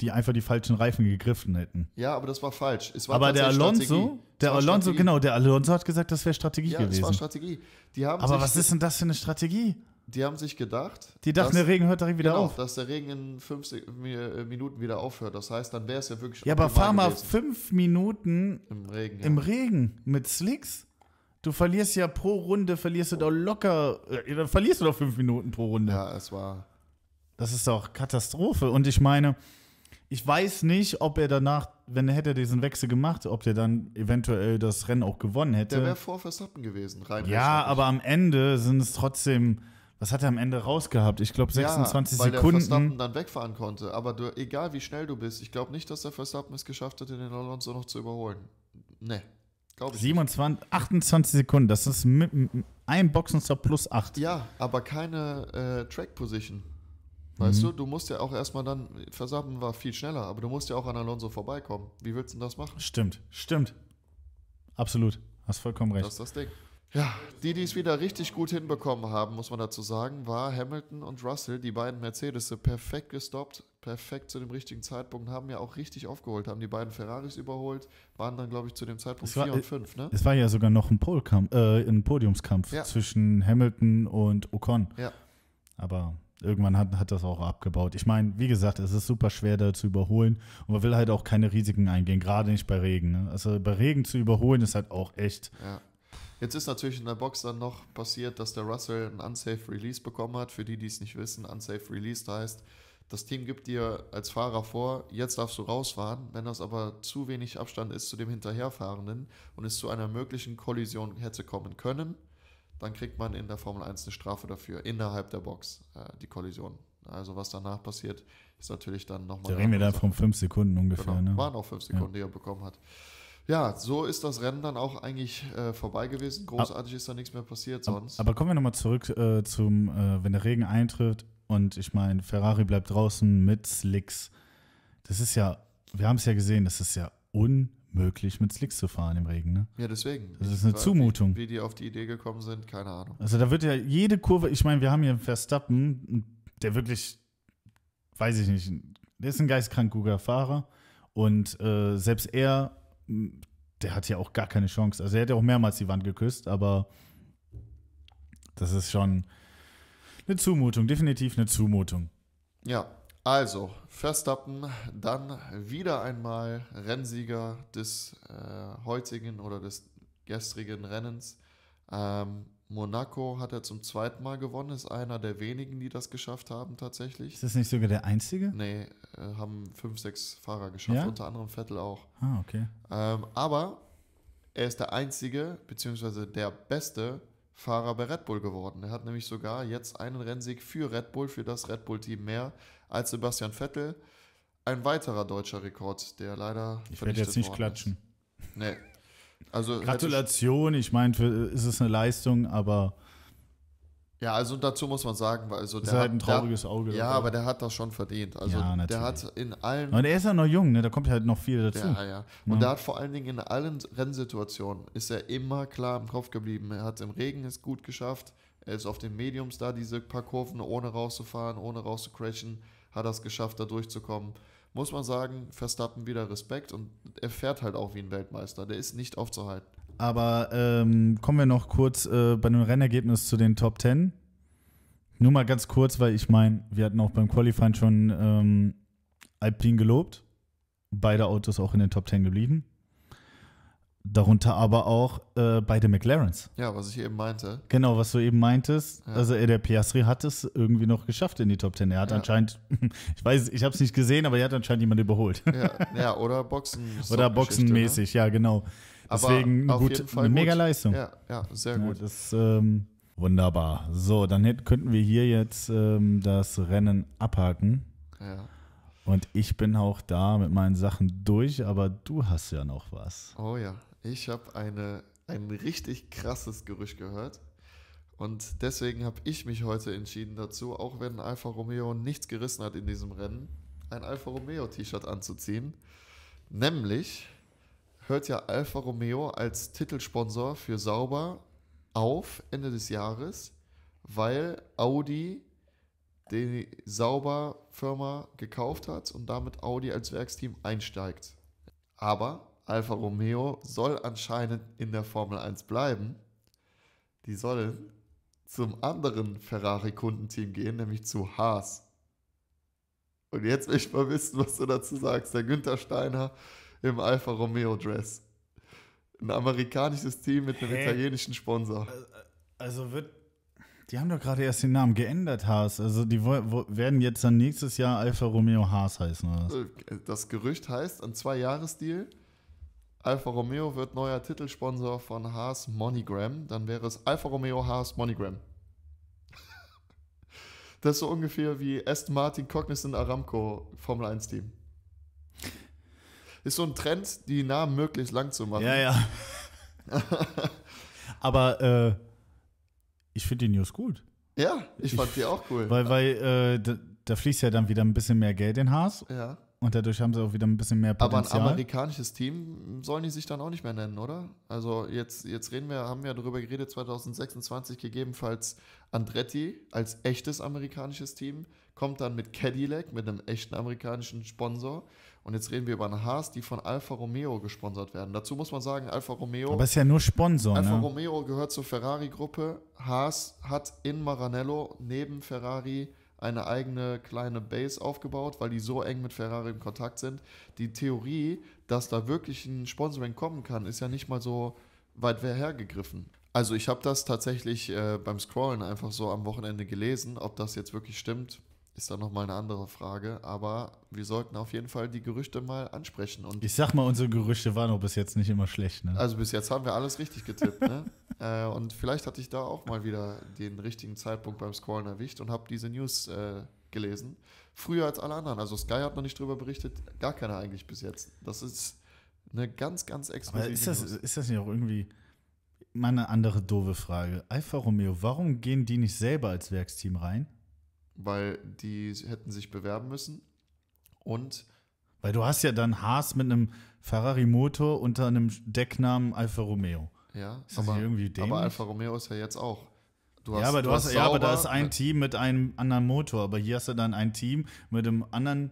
die einfach die falschen Reifen gegriffen hätten. Ja, aber das war falsch. Es war Aber der Alonso, Strategie. Der war Alonso, Strategie. genau, der Alonso hat gesagt, das wäre Strategie Ja, es war gewesen. Strategie. Die haben, Aber was ist denn das für eine Strategie? die haben sich gedacht, Die dachten, dass, der Regen hört direkt wieder genau, auf. dass der Regen in fünf äh, Minuten wieder aufhört. Das heißt, dann wäre es ja wirklich Ja, aber fahr mal gewesen. fünf Minuten im Regen. Ja. im Regen mit Slicks. Du verlierst ja pro Runde, verlierst du doch locker, äh, dann verlierst du doch fünf Minuten pro Runde. ja, es war. Das ist doch Katastrophe. Und ich meine, ich weiß nicht, ob er danach, wenn er hätte diesen Wechsel gemacht, ob der dann eventuell das Rennen auch gewonnen Der wäre hätte. vor Verstappen gewesen, rein Ja, aber am Ende sind es trotzdem, was hat er am Ende rausgehabt? Ich glaube 26 ja, weil der Verstappen Sekunden. dann wegfahren konnte. Aber du, egal wie schnell du bist, ich glaube nicht, dass der Verstappen es geschafft hätte, den Alonso noch zu überholen. Nee, glaube ich nicht. 27, 28 Sekunden, das ist mit, mit ein Boxenstopp plus 8. Ja, aber keine äh, Track Position. Weißt Mhm. du, du musst ja auch erstmal dann, Verstappen war viel schneller, aber du musst ja auch an Alonso vorbeikommen. Wie willst du denn das machen? Stimmt, stimmt. Absolut. Hast vollkommen recht. Das ist das Ding. Ja, die, die es wieder richtig gut hinbekommen haben, muss man dazu sagen, war Hamilton und Russell, die beiden Mercedes, perfekt gestoppt, perfekt zu dem richtigen Zeitpunkt, haben ja auch richtig aufgeholt, haben die beiden Ferraris überholt, waren dann, glaube ich, zu dem Zeitpunkt Es war- 4 und 5, ne? Es war ja sogar noch ein, Polkampf, äh, ein Podiumskampf Ja. zwischen Hamilton und Ocon. Ja. Aber irgendwann hat, hat das auch abgebaut. Ich meine, wie gesagt, es ist super schwer da zu überholen und man will halt auch keine Risiken eingehen, gerade nicht bei Regen. Ne? Also bei Regen zu überholen ist halt auch echt. Ja. Jetzt ist natürlich in der Box dann noch passiert, dass der Russell ein Unsafe Release bekommen hat. Für die, die es nicht wissen, Unsafe Release heißt, das Team gibt dir als Fahrer vor, jetzt darfst du rausfahren. Wenn das aber zu wenig Abstand ist zu dem Hinterherfahrenden und es zu einer möglichen Kollision hätte kommen können, dann kriegt man in der Formel 1 eine Strafe dafür, innerhalb der Box, äh, die Kollision. Also was danach passiert, ist natürlich dann nochmal. Da reden wir dann von fünf Sekunden ungefähr. Genau, Ne? waren auch fünf Sekunden, die er bekommen hat. Ja, so ist das Rennen dann auch eigentlich äh, vorbei gewesen. Großartig ist da nichts mehr passiert sonst. Aber kommen wir nochmal zurück äh, zum, äh, wenn der Regen eintritt und ich meine, Ferrari bleibt draußen mit Slicks. Das ist ja, wir haben es ja gesehen, das ist ja unmöglich mit Slicks zu fahren im Regen. Ne? ja, deswegen. Das ist eine Wie- Zumutung. Wie, die auf die Idee gekommen sind, keine Ahnung. Also da wird ja jede Kurve, ich meine, wir haben hier einen Verstappen, der wirklich, weiß ich nicht, der ist ein geistkrank guter Fahrer und äh, selbst er, der hat ja auch gar keine Chance. Also er hat ja auch mehrmals die Wand geküsst, aber das ist schon eine Zumutung, definitiv eine Zumutung. Ja, also Verstappen dann wieder einmal Rennsieger des äh, heutigen oder des gestrigen Rennens. Ähm, Monaco hat er zum zweiten Mal gewonnen, ist einer der wenigen, die das geschafft haben tatsächlich. Ist das nicht sogar der einzige? Nee, äh, haben fünf, sechs Fahrer geschafft, Ja? unter anderem Vettel auch. Ah, okay. Ähm, aber er ist der einzige, beziehungsweise der beste Fahrer bei Red Bull geworden. Er hat nämlich sogar jetzt einen Rennsieg für Red Bull, für das Red Bull-Team mehr als Sebastian Vettel. Ein weiterer deutscher Rekord, der leider. Ich werde jetzt nicht klatschen. Ist. Nee. Also Gratulation, ich meine, ist es eine Leistung, aber Ja, also dazu muss man sagen, weil also es ist der halt ein hat, der, trauriges Auge. Ja, aber der hat das schon verdient. Also Ja, der hat in allen Und er ist ja noch jung, ne? Da kommt halt noch viel dazu. Ja, ja. Und Ja. der hat vor allen Dingen in allen Rennsituationen ist er immer klar im Kopf geblieben. Er hat im Regen es gut geschafft. Er ist auf den Mediums da, diese paar Kurven ohne rauszufahren, ohne rauszcrashen, hat es geschafft, da durchzukommen. Muss man sagen, Verstappen wieder Respekt und er fährt halt auch wie ein Weltmeister. Der ist nicht aufzuhalten. Aber ähm, kommen wir noch kurz äh, bei dem Rennergebnis zu den Top 10. Nur mal ganz kurz, weil ich meine, wir hatten auch beim Qualifying schon ähm, Alpine gelobt. Beide Autos auch in den Top 10 geblieben. Darunter aber auch äh, beide McLarens. Ja, was ich eben meinte. Genau, was du eben meintest. Ja. Also äh, der Piastri hat es irgendwie noch geschafft in die Top 10. Er hat Ja. anscheinend, ich weiß, ich habe es nicht gesehen, aber er hat anscheinend jemanden überholt. Ja, ja oder Boxen. Oder boxenmäßig, ja, genau. Aber Deswegen auf gut, eine gut. mega Leistung. Ja, ja, sehr Ja, gut. das ähm, wunderbar. So, dann hätten, könnten wir hier jetzt ähm, das Rennen abhaken. Ja. Und ich bin auch da mit meinen Sachen durch, aber du hast ja noch was. Oh ja, ich habe eine, ein richtig krasses Gerücht gehört. Und deswegen habe ich mich heute entschieden dazu, auch wenn Alfa Romeo nichts gerissen hat in diesem Rennen, ein Alfa Romeo T-Shirt anzuziehen. Nämlich hört ja Alfa Romeo als Titelsponsor für Sauber auf Ende des Jahres, weil Audi die Sauber-Firma gekauft hat und damit Audi als Werksteam einsteigt. Aber Alfa Romeo soll anscheinend in der Formel 1 bleiben. Die sollen zum anderen Ferrari-Kundenteam gehen, nämlich zu Haas. Und jetzt will ich mal wissen, was du dazu sagst. Der Günther Steiner im Alfa Romeo Dress. Ein amerikanisches Team mit einem Hä? italienischen Sponsor. Also wird. Die haben doch gerade erst den Namen geändert, Haas. Also die werden jetzt dann nächstes Jahr Alfa Romeo Haas heißen. Oder? was? Das Gerücht heißt, ein Zwei-Jahres-Deal. Alfa Romeo wird neuer Titelsponsor von Haas Monogram. Dann wäre es Alfa Romeo Haas Monogram. Das ist so ungefähr wie Aston Martin Cognizant Aramco Formel 1 Team. Ist so ein Trend, die Namen möglichst lang zu machen. Ja, ja. Aber äh, ich finde die News gut. Ja, ich fand die auch cool. Weil, weil äh, d- da fließt ja dann wieder ein bisschen mehr Geld in Haas Ja. Und dadurch haben sie auch wieder ein bisschen mehr Aber ein Potenzial. amerikanisches Team sollen die sich dann auch nicht mehr nennen, oder? Also jetzt, jetzt reden wir, haben wir darüber geredet, 2026 gegebenenfalls Andretti als echtes amerikanisches Team, kommt dann mit Cadillac, mit einem echten amerikanischen Sponsor. Und jetzt reden wir über eine Haas, die von Alfa Romeo gesponsert werden. Dazu muss man sagen, Alfa Romeo, Aber ist ja nur Sponsor, Alfa ne? Romeo gehört zur Ferrari-Gruppe. Haas hat in Maranello neben Ferrari eine eigene kleine Base aufgebaut, weil die so eng mit Ferrari in Kontakt sind. Die Theorie, dass da wirklich ein Sponsoring kommen kann, ist ja nicht mal so weit hergegriffen. Also ich habe das tatsächlich äh, beim Scrollen einfach so am Wochenende gelesen. Ob das jetzt wirklich stimmt, ist dann nochmal eine andere Frage. Aber wir sollten auf jeden Fall die Gerüchte mal ansprechen. Und Ich sag mal, unsere Gerüchte waren auch bis jetzt nicht immer schlecht, ne? also bis jetzt haben wir alles richtig getippt, ne? äh, und vielleicht hatte ich da auch mal wieder den richtigen Zeitpunkt beim Scrollen erwischt und habe diese News äh, gelesen. Früher als alle anderen. Also Sky hat noch nicht drüber berichtet, gar keiner eigentlich bis jetzt. Das ist eine ganz, ganz Aber exklusive ist das, News. ist das nicht auch irgendwie mal eine andere doofe Frage? Alfa Romeo, warum gehen die nicht selber als Werksteam rein? Weil die hätten sich bewerben müssen und Weil du hast ja dann Haas mit einem Ferrari-Motor unter einem Decknamen Alfa Romeo. ja, Ist das aber, irgendwie dämlich? aber Alfa Romeo ist ja jetzt auch. Du ja, aber du hast, ja, aber da ist ein Team mit einem anderen Motor, aber hier hast du dann ein Team mit einem anderen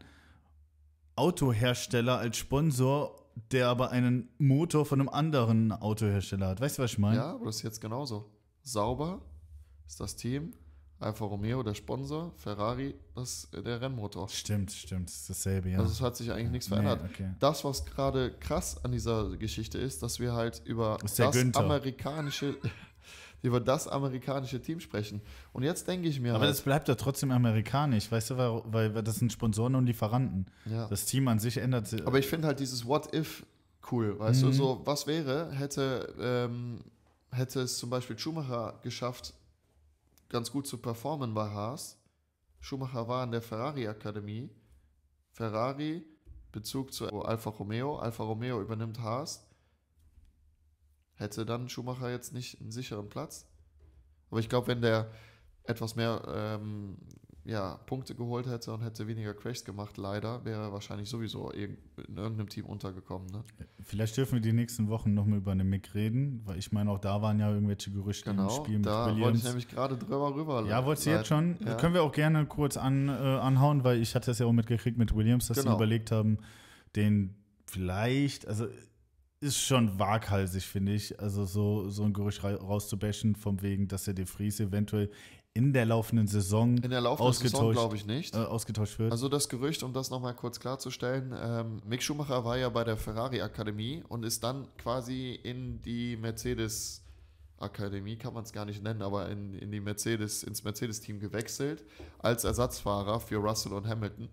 Autohersteller als Sponsor, der aber einen Motor von einem anderen Autohersteller hat. Weißt du, was ich meine? Ja, aber das ist jetzt genauso. Sauber ist das Team, Alfa Romeo der Sponsor, Ferrari das ist der Rennmotor. Stimmt, stimmt, das ist dasselbe, ja. Also es hat sich eigentlich nichts Nee, verändert. okay. Das, was gerade krass an dieser Geschichte ist, dass wir halt über das Günther. amerikanische über das amerikanische Team sprechen. Und jetzt denke ich mir Aber halt, das bleibt ja trotzdem amerikanisch, weißt du, weil, weil weil das sind Sponsoren und Lieferanten. ja. Das Team an sich ändert sich. Aber ich finde halt dieses What If cool, weißt du, Mhm. so was wäre, hätte, ähm, hätte es zum Beispiel Schumacher geschafft, ganz gut zu performen bei Haas. Schumacher war in der Ferrari-Akademie. Ferrari, Bezug zu Alfa Romeo, Alfa Romeo übernimmt Haas. Hätte dann Schumacher jetzt nicht einen sicheren Platz. Aber ich glaube, wenn der etwas mehr ähm, ja, Punkte geholt hätte und hätte weniger Crashs gemacht, leider, wäre er wahrscheinlich sowieso in irgendeinem Team untergekommen. Ne? Vielleicht dürfen wir die nächsten Wochen nochmal über eine Mick reden, weil ich meine, auch da waren ja irgendwelche Gerüchte im Genau, Spiel mit da wollte ich Williams. nämlich gerade drüber rüber. Ja, wolltest du jetzt schon? Ja. Können wir auch gerne kurz an, äh, anhauen, weil ich hatte es ja auch mitgekriegt mit Williams, dass Genau. sie überlegt haben, den vielleicht, also ist schon waghalsig, finde ich, also so, so ein Gerücht ra rauszubashen, vom wegen, dass der De Vries eventuell in der laufenden Saison In der laufenden ausgetauscht, glaube ich nicht. äh, ausgetauscht wird. Also das Gerücht, um das nochmal kurz klarzustellen, ähm, Mick Schumacher war ja bei der Ferrari-Akademie und ist dann quasi in die Mercedes-Akademie, kann man es gar nicht nennen, aber in, in die Mercedes, ins Mercedes-Team gewechselt als Ersatzfahrer für Russell und Hamilton.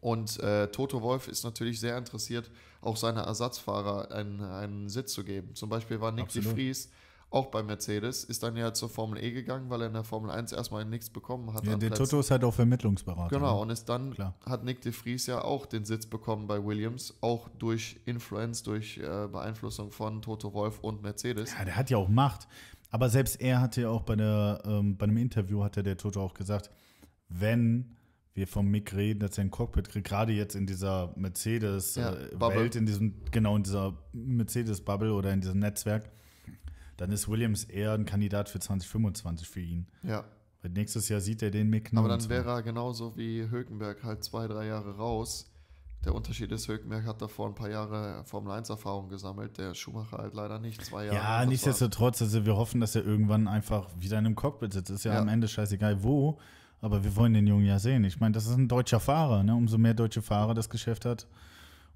Und äh, Toto Wolf ist natürlich sehr interessiert, auch seine Ersatzfahrer einen, einen Sitz zu geben. Zum Beispiel war Nick de. Vries auch bei Mercedes, ist dann ja zur Formel E gegangen, weil er in der Formel 1 erstmal nichts bekommen hat. ja, der Plätzen. Toto ist halt auch Vermittlungsberater. Genau, ne? und ist dann Klar. hat Nick de Vries ja auch den Sitz bekommen bei Williams, auch durch Influence, durch äh, Beeinflussung von Toto Wolf und Mercedes. Ja, der hat ja auch Macht. Aber selbst er hatte ja auch bei, der, ähm, bei einem Interview, hatte der Toto auch gesagt, wenn wir vom Mick reden, dass er ein Cockpit kriegt, gerade jetzt in dieser Ja, Mercedes-Welt, Bubble. in diesem, genau in dieser Mercedes-Bubble oder in diesem Netzwerk, dann ist Williams eher ein Kandidat für 2025 für ihn. Ja, Weil nächstes Jahr sieht er den Mick aber dann wäre er genauso wie Hülkenberg halt zwei, drei Jahre raus. Der Unterschied ist, Hülkenberg hat davor ein paar Jahre Formel 1 Erfahrung gesammelt, der Schumacher halt leider nicht, zwei Jahre. Ja, nichtsdestotrotz, also wir hoffen, dass er irgendwann einfach wieder in einem Cockpit sitzt. Ist ja, Ja. am Ende scheißegal wo, aber wir wollen den Jungen ja sehen. Ich meine, das ist ein deutscher Fahrer. Ne? Umso mehr deutsche Fahrer das Geschäft hat,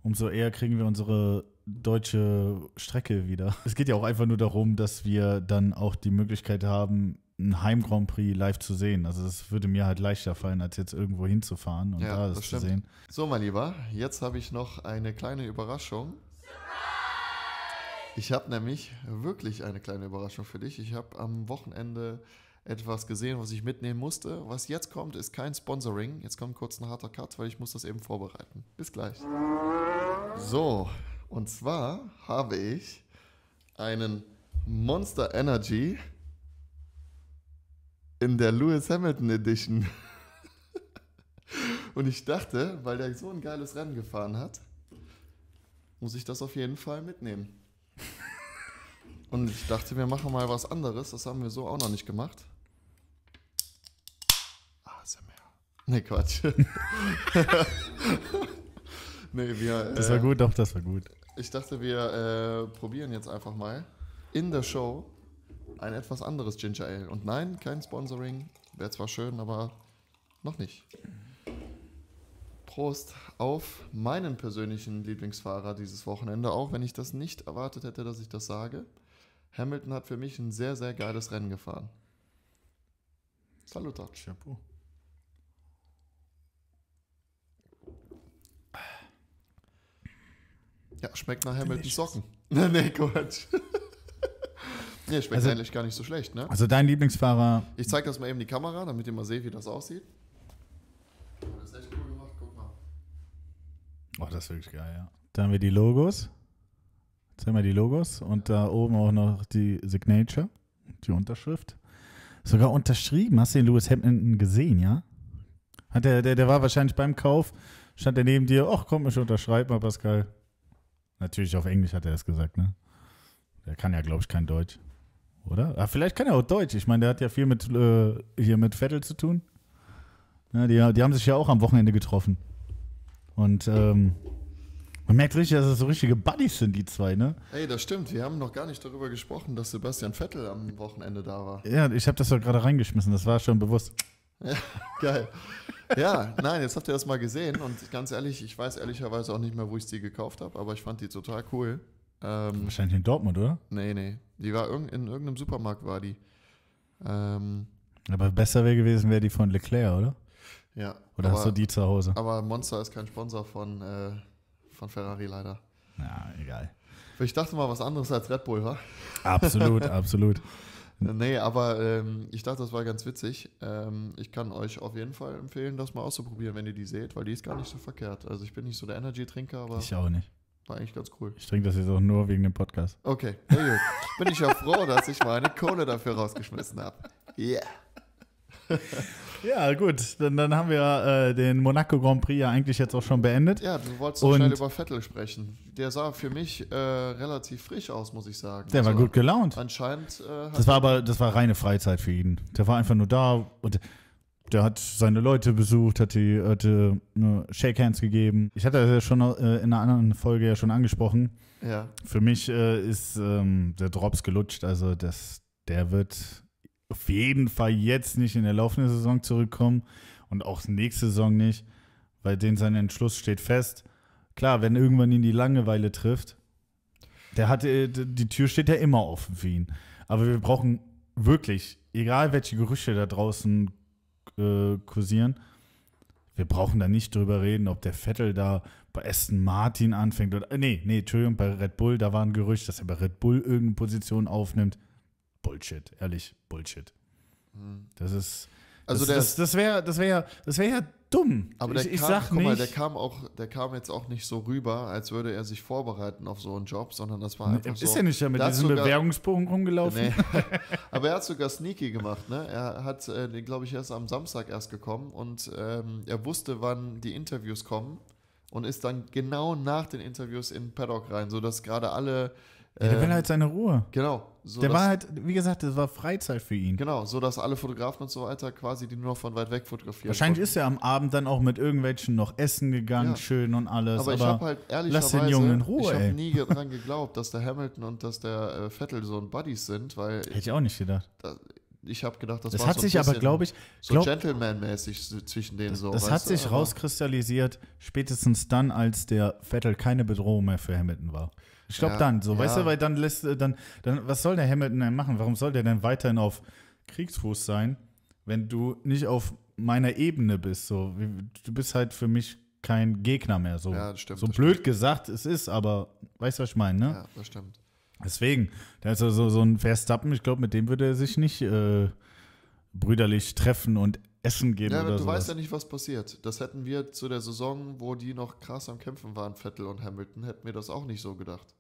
umso eher kriegen wir unsere deutsche Strecke wieder. Es geht ja auch einfach nur darum, dass wir dann auch die Möglichkeit haben, ein Heim-Grand Prix live zu sehen. Also das würde mir halt leichter fallen, als jetzt irgendwo hinzufahren und Ja, da das das zu sehen. So, mein Lieber, jetzt habe ich noch eine kleine Überraschung. Ich habe nämlich wirklich eine kleine Überraschung für dich. Ich habe am Wochenende etwas gesehen, was ich mitnehmen musste. Was jetzt kommt, ist kein Sponsoring. Jetzt kommt kurz ein harter Cut, weil ich muss das eben vorbereiten. Bis gleich. So, und zwar habe ich einen Monster Energy in der Lewis Hamilton Edition Und ich dachte, weil der so ein geiles Rennen gefahren hat, muss ich das auf jeden Fall mitnehmen. Und ich dachte, wir machen mal was anderes. Das haben wir so auch noch nicht gemacht. ASMR. Nee, Quatsch. nee, wir. Das war äh, gut, doch, das war gut. Ich dachte, wir äh, probieren jetzt einfach mal in der Show ein etwas anderes Ginger Ale. Und nein, kein Sponsoring. Wäre zwar schön, aber noch nicht. Prost auf meinen persönlichen Lieblingsfahrer dieses Wochenende, auch wenn ich das nicht erwartet hätte, dass ich das sage. Hamilton hat für mich ein sehr, sehr geiles Rennen gefahren. Salutat. Chapeau. Ja, schmeckt nach Hamilton Delicious. Socken. nee, nee, Quatsch. nee, schmeckt Also- eigentlich gar nicht so schlecht, ne? Also dein Lieblingsfahrer, Ich zeige das mal eben die Kamera, damit ihr mal seht, wie das aussieht. Das ist echt cool gemacht, guck mal. oh, das ist wirklich geil, ja. Da haben wir die Logos. Jetzt haben wir die Logos und da oben auch noch die Signature, die Unterschrift. Sogar unterschrieben. Hast du den Lewis Hamilton gesehen, ja? Hat der, der, der war wahrscheinlich beim Kauf, stand er neben dir, ach komm, ich unterschreib mal, Pascal. Natürlich auf Englisch hat er das gesagt, ne? Der kann ja, glaube ich, kein Deutsch. Oder? Ah, vielleicht kann er auch Deutsch. Ich meine, der hat ja viel mit äh, hier mit Vettel zu tun. Ja, die, die haben sich ja auch am Wochenende getroffen. Und ähm, man merkt richtig, dass es so richtige Buddies sind, die zwei, ne? Ey, das stimmt. Wir haben noch gar nicht darüber gesprochen, dass Sebastian Vettel am Wochenende da war. Ja, ich habe das doch gerade reingeschmissen, das war schon bewusst. Geil. Ja, nein, jetzt habt ihr das mal gesehen und ganz ehrlich, ich weiß ehrlicherweise auch nicht mehr, wo ich die gekauft habe, aber ich fand die total cool. Ähm, Wahrscheinlich in Dortmund, oder? nee, nee. Die war irg in irgendeinem Supermarkt, war die. Ähm, Aber besser wäre gewesen, wäre die von Leclerc, oder? ja. Oder aber, hast du die zu Hause? aber Monster ist kein Sponsor von, äh, von Ferrari leider. Ja, egal. Ich dachte mal was anderes als Red Bull, wa? Absolut, absolut. Nee, aber ähm, ich dachte, das war ganz witzig. Ähm, ich kann euch auf jeden Fall empfehlen, das mal auszuprobieren, wenn ihr die seht, weil die ist gar nicht so verkehrt. Also ich bin nicht so der Energy-Trinker, aber Ich auch nicht. war eigentlich ganz cool. Ich trinke das jetzt auch nur wegen dem Podcast. Okay, sehr gut. Bin ich ja froh, dass ich meine Kohle dafür rausgeschmissen habe. Yeah. Ja, gut. Dann, dann haben wir äh, den Monaco Grand Prix ja eigentlich jetzt auch schon beendet. Ja, du wolltest noch schnell über Vettel sprechen. Der sah für mich äh, relativ frisch aus, muss ich sagen. Der war Also, gut gelaunt. Anscheinend äh, Das war aber, das war reine Freizeit für ihn. Der war einfach nur da und der hat seine Leute besucht, hat die hatte nur Shake Hands gegeben. Ich hatte das ja schon äh, in einer anderen Folge ja schon angesprochen. ja, Für mich äh, ist ähm, der Drops gelutscht. Also das, der wird auf jeden Fall jetzt nicht in der laufenden Saison zurückkommen und auch nächste Saison nicht, weil den sein Entschluss steht fest. Klar, wenn irgendwann ihn die Langeweile trifft, der hat, äh, die Tür steht ja immer offen für ihn. Aber wir brauchen wirklich, egal welche Gerüchte da draußen äh, kursieren, wir brauchen da nicht drüber reden, ob der Vettel da bei Aston Martin anfängt oder. Nee, nee, Entschuldigung, bei Red Bull, da war ein Gerücht, dass er bei Red Bull irgendeine Position aufnimmt. Bullshit, ehrlich, Bullshit. Das ist. Also das, der- das, das wäre das wär, das wär ja dumm. aber ich, der ich kam, sag guck nicht. mal, der kam auch, der kam jetzt auch nicht so rüber, als würde er sich vorbereiten auf so einen Job, sondern das war einfach ist so. ja nicht ja mit diesem Bewerbungsbogen rumgelaufen. Nee. Aber er hat sogar sneaky gemacht, ne? Er hat, äh, glaube ich, erst am Samstag erst gekommen und ähm, er wusste, wann die Interviews kommen und ist dann genau nach den Interviews in Paddock rein, sodass gerade alle. Ja, der will ähm, halt seine Ruhe. Genau. So Der war halt, wie gesagt, das war Freizeit für ihn. Genau, so dass alle Fotografen und so weiter quasi die nur noch von weit weg fotografieren. Wahrscheinlich konnten. ist er am Abend dann auch mit irgendwelchen noch essen gegangen, Ja. schön und alles. Aber, Aber, ich habe halt ehrlicherweise, lass den Jungen in Ruhe, ich habe nie dran geglaubt, dass der Hamilton und dass der äh, Vettel so ein Buddies sind, weil hätte ich auch nicht gedacht. da, ich habe gedacht, das, Das, war hat so ein sich aber, glaube ich, so glaub, Gentleman-mäßig so zwischen denen so. das hat du? sich Aber- rauskristallisiert, spätestens dann, als der Vettel keine Bedrohung mehr für Hamilton war. Ich glaube Ja, dann, so, weißt ja. du, weil dann lässt, äh, dann, dann, was soll der Hamilton denn machen? Warum soll der denn weiterhin auf Kriegsfuß sein, wenn du nicht auf meiner Ebene bist? So, du bist halt für mich kein Gegner mehr. So, Ja, das stimmt, so blöd gesagt es ist, aber weißt du, was ich meine, ne? Ja, das stimmt. Deswegen, der ist also so ein Verstappen, ich glaube, mit dem würde er sich nicht äh, brüderlich treffen und essen gehen Ja, oder du so. weißt ja nicht, was passiert. Das hätten wir zu der Saison, wo die noch krass am Kämpfen waren, Vettel und Hamilton, hätten wir das auch nicht so gedacht.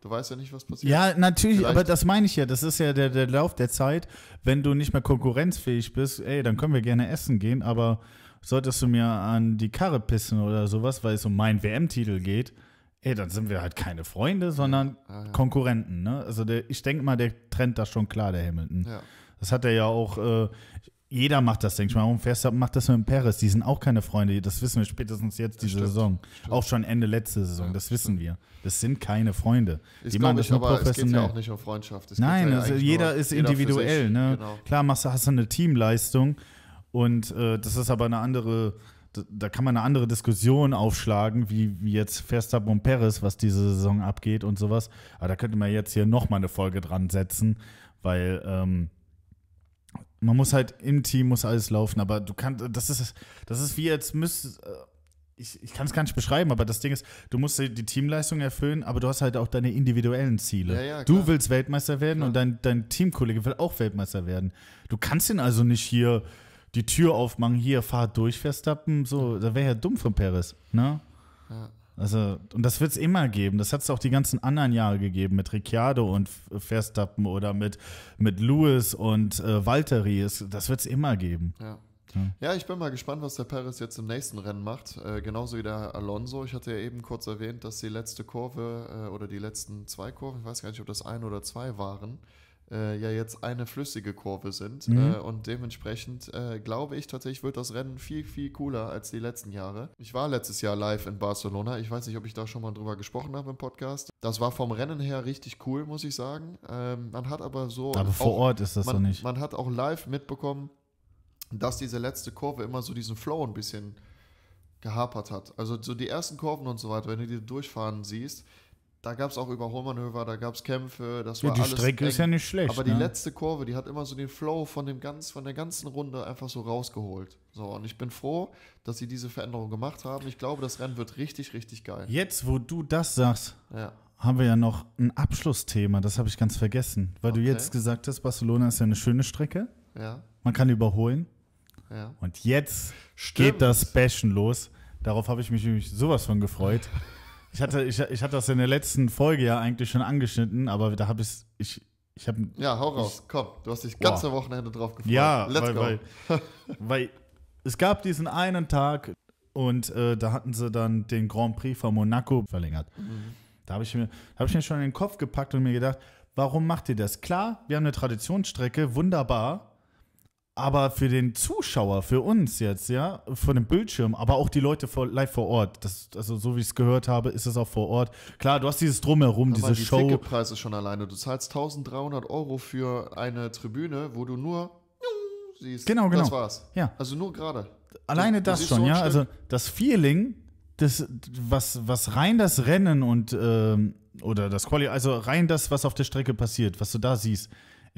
Du weißt ja nicht, was passiert. Ja, natürlich, Vielleicht- aber das meine ich ja. Das ist ja der, der Lauf der Zeit. Wenn du nicht mehr konkurrenzfähig bist, ey, dann können wir gerne essen gehen, aber solltest du mir an die Karre pissen oder sowas, weil es um meinen WM-Titel geht, ey, dann sind wir halt keine Freunde, sondern Ja, ja. Konkurrenten. Ne? Also der, ich denke mal, der trennt das schon klar, der Hamilton. Ja. Das hat er ja auch, äh, jeder macht das, denke ich mal. Warum Verstappen macht das mit dem Perez? Die sind auch keine Freunde. Das wissen wir spätestens jetzt diese Stimmt, Saison. Auch schon Ende letzte Saison. Ja, das wissen wir. Das sind keine Freunde. Ist, die machen das ich, nur aber es geht professionell. ja auch nicht um Freundschaft. Es Nein, ja also jeder ist jeder individuell. Ne? Genau. Klar machst hast du eine Teamleistung und äh, das ist aber eine andere, da- da kann man eine andere Diskussion aufschlagen, wie, wie jetzt Verstappen und Perez, was diese Saison abgeht und sowas. Aber da könnte man jetzt hier nochmal eine Folge dran setzen, weil ähm, man muss halt im Team muss alles laufen, aber du kannst, das ist, das ist wie jetzt müsst, äh, ich, ich kann es gar nicht beschreiben, aber das Ding ist, du musst die Teamleistung erfüllen, aber du hast halt auch deine individuellen Ziele. Ja, ja, du willst Weltmeister werden Klar. und dein, dein Teamkollege will auch Weltmeister werden. Du kannst ihn also nicht hier die Tür aufmachen, hier, fahr durch, Verstappen, so, da wäre ja dumm von Perez, ne? Ja. Also, und das wird es immer geben. Das hat es auch die ganzen anderen Jahre gegeben, mit Ricciardo und Verstappen oder mit, mit Lewis und äh, Valtteri. Es, das wird es immer geben. Ja. Ja. Ja, ich bin mal gespannt, was der Perez jetzt im nächsten Rennen macht. Äh, genauso wie der Alonso. Ich hatte ja eben kurz erwähnt, dass die letzte Kurve äh, oder die letzten zwei Kurven, ich weiß gar nicht, ob das ein oder zwei waren, äh, ja jetzt eine flüssige Kurve sind. Mhm. Äh, und dementsprechend äh, glaube ich tatsächlich, wird das Rennen viel, viel cooler als die letzten Jahre. Ich war letztes Jahr live in Barcelona. Ich weiß nicht, ob ich da schon mal drüber gesprochen habe im Podcast. Das war vom Rennen her richtig cool, muss ich sagen. Ähm, man hat aber so. Aber vor auch- Ort ist das man, doch nicht. Man hat auch live mitbekommen, dass diese letzte Kurve immer so diesen Flow ein bisschen gehapert hat. Also so die ersten Kurven und so weiter, wenn du die durchfahren siehst, da gab es auch Überholmanöver, da gab es Kämpfe, das Ja, war die alles Strecke eng. ist ja nicht schlecht. Aber die ne? letzte Kurve, die hat immer so den Flow von dem ganz, von der ganzen Runde einfach so rausgeholt. So, und ich bin froh, dass sie diese Veränderung gemacht haben. Ich glaube, das Rennen wird richtig, richtig geil. Jetzt, wo du das sagst, Ja. haben wir ja noch ein Abschlussthema. Das habe ich ganz vergessen. Weil du Okay. jetzt gesagt hast, Barcelona ist ja eine schöne Strecke. Ja. Man kann überholen. Ja. Und jetzt Stimmt. geht das Bashen los. Darauf habe ich mich nämlich sowas von gefreut. Ich hatte, ich, ich hatte das in der letzten Folge ja eigentlich schon angeschnitten, aber da habe ich, ich, ich habe, Ja, hau raus. Komm, du hast dich ganze Wochenende drauf gefreut. ja, Let's weil, go. weil, weil es gab diesen einen Tag und äh, da hatten sie dann den Grand Prix von Monaco verlängert. Mhm. Da habe ich, mir- hab ich mir schon in den Kopf gepackt und mir gedacht, warum macht ihr das? Klar, wir haben eine Traditionsstrecke, wunderbar. Aber für den Zuschauer, für uns jetzt, ja, vor dem Bildschirm, aber auch die Leute vor, live vor Ort, das, also so wie ich es gehört habe, ist es auch vor Ort. Klar, du hast dieses Drumherum, Aber diese die Show. Ticketpreise schon alleine. Du zahlst 1300 Euro für eine Tribüne, wo du nur siehst. Genau, genau. Das war's. Ja. Also nur gerade. Alleine das siehst schon, so ja. Stück. Also das Feeling, das, was, was rein das Rennen und ähm, oder das Quali, also rein das, was auf der Strecke passiert, was du da siehst,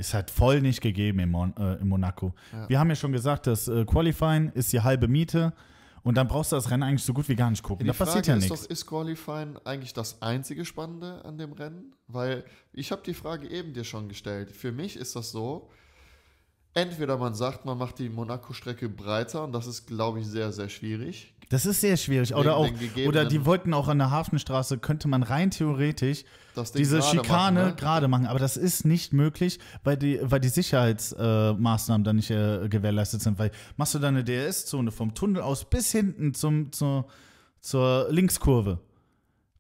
ist halt voll nicht gegeben in, Mon äh, in Monaco. Ja. Wir haben ja schon gesagt, das äh, Qualifying ist die halbe Miete und dann brauchst du das Rennen eigentlich so gut wie gar nicht gucken. Die da passiert Frage ja ist nichts. doch, ist Qualifying eigentlich das einzige Spannende an dem Rennen? Weil ich habe die Frage eben dir schon gestellt. Für mich ist das so, entweder man sagt, man macht die Monaco-Strecke breiter und das ist, glaube ich, sehr, sehr schwierig. Das ist sehr schwierig. Oder auch, oder die wollten auch an der Hafenstraße, könnte man rein theoretisch Das diese Schikane machen, ne? gerade machen, aber das ist nicht möglich, weil die, weil die Sicherheitsmaßnahmen äh, dann nicht äh, gewährleistet sind. Weil machst du da eine DRS-Zone vom Tunnel aus bis hinten zum, zur, zur Linkskurve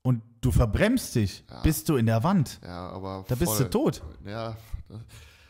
und du verbremst dich, Ja. bist du in der Wand. Ja, aber Da bist du voll- tot. Ja,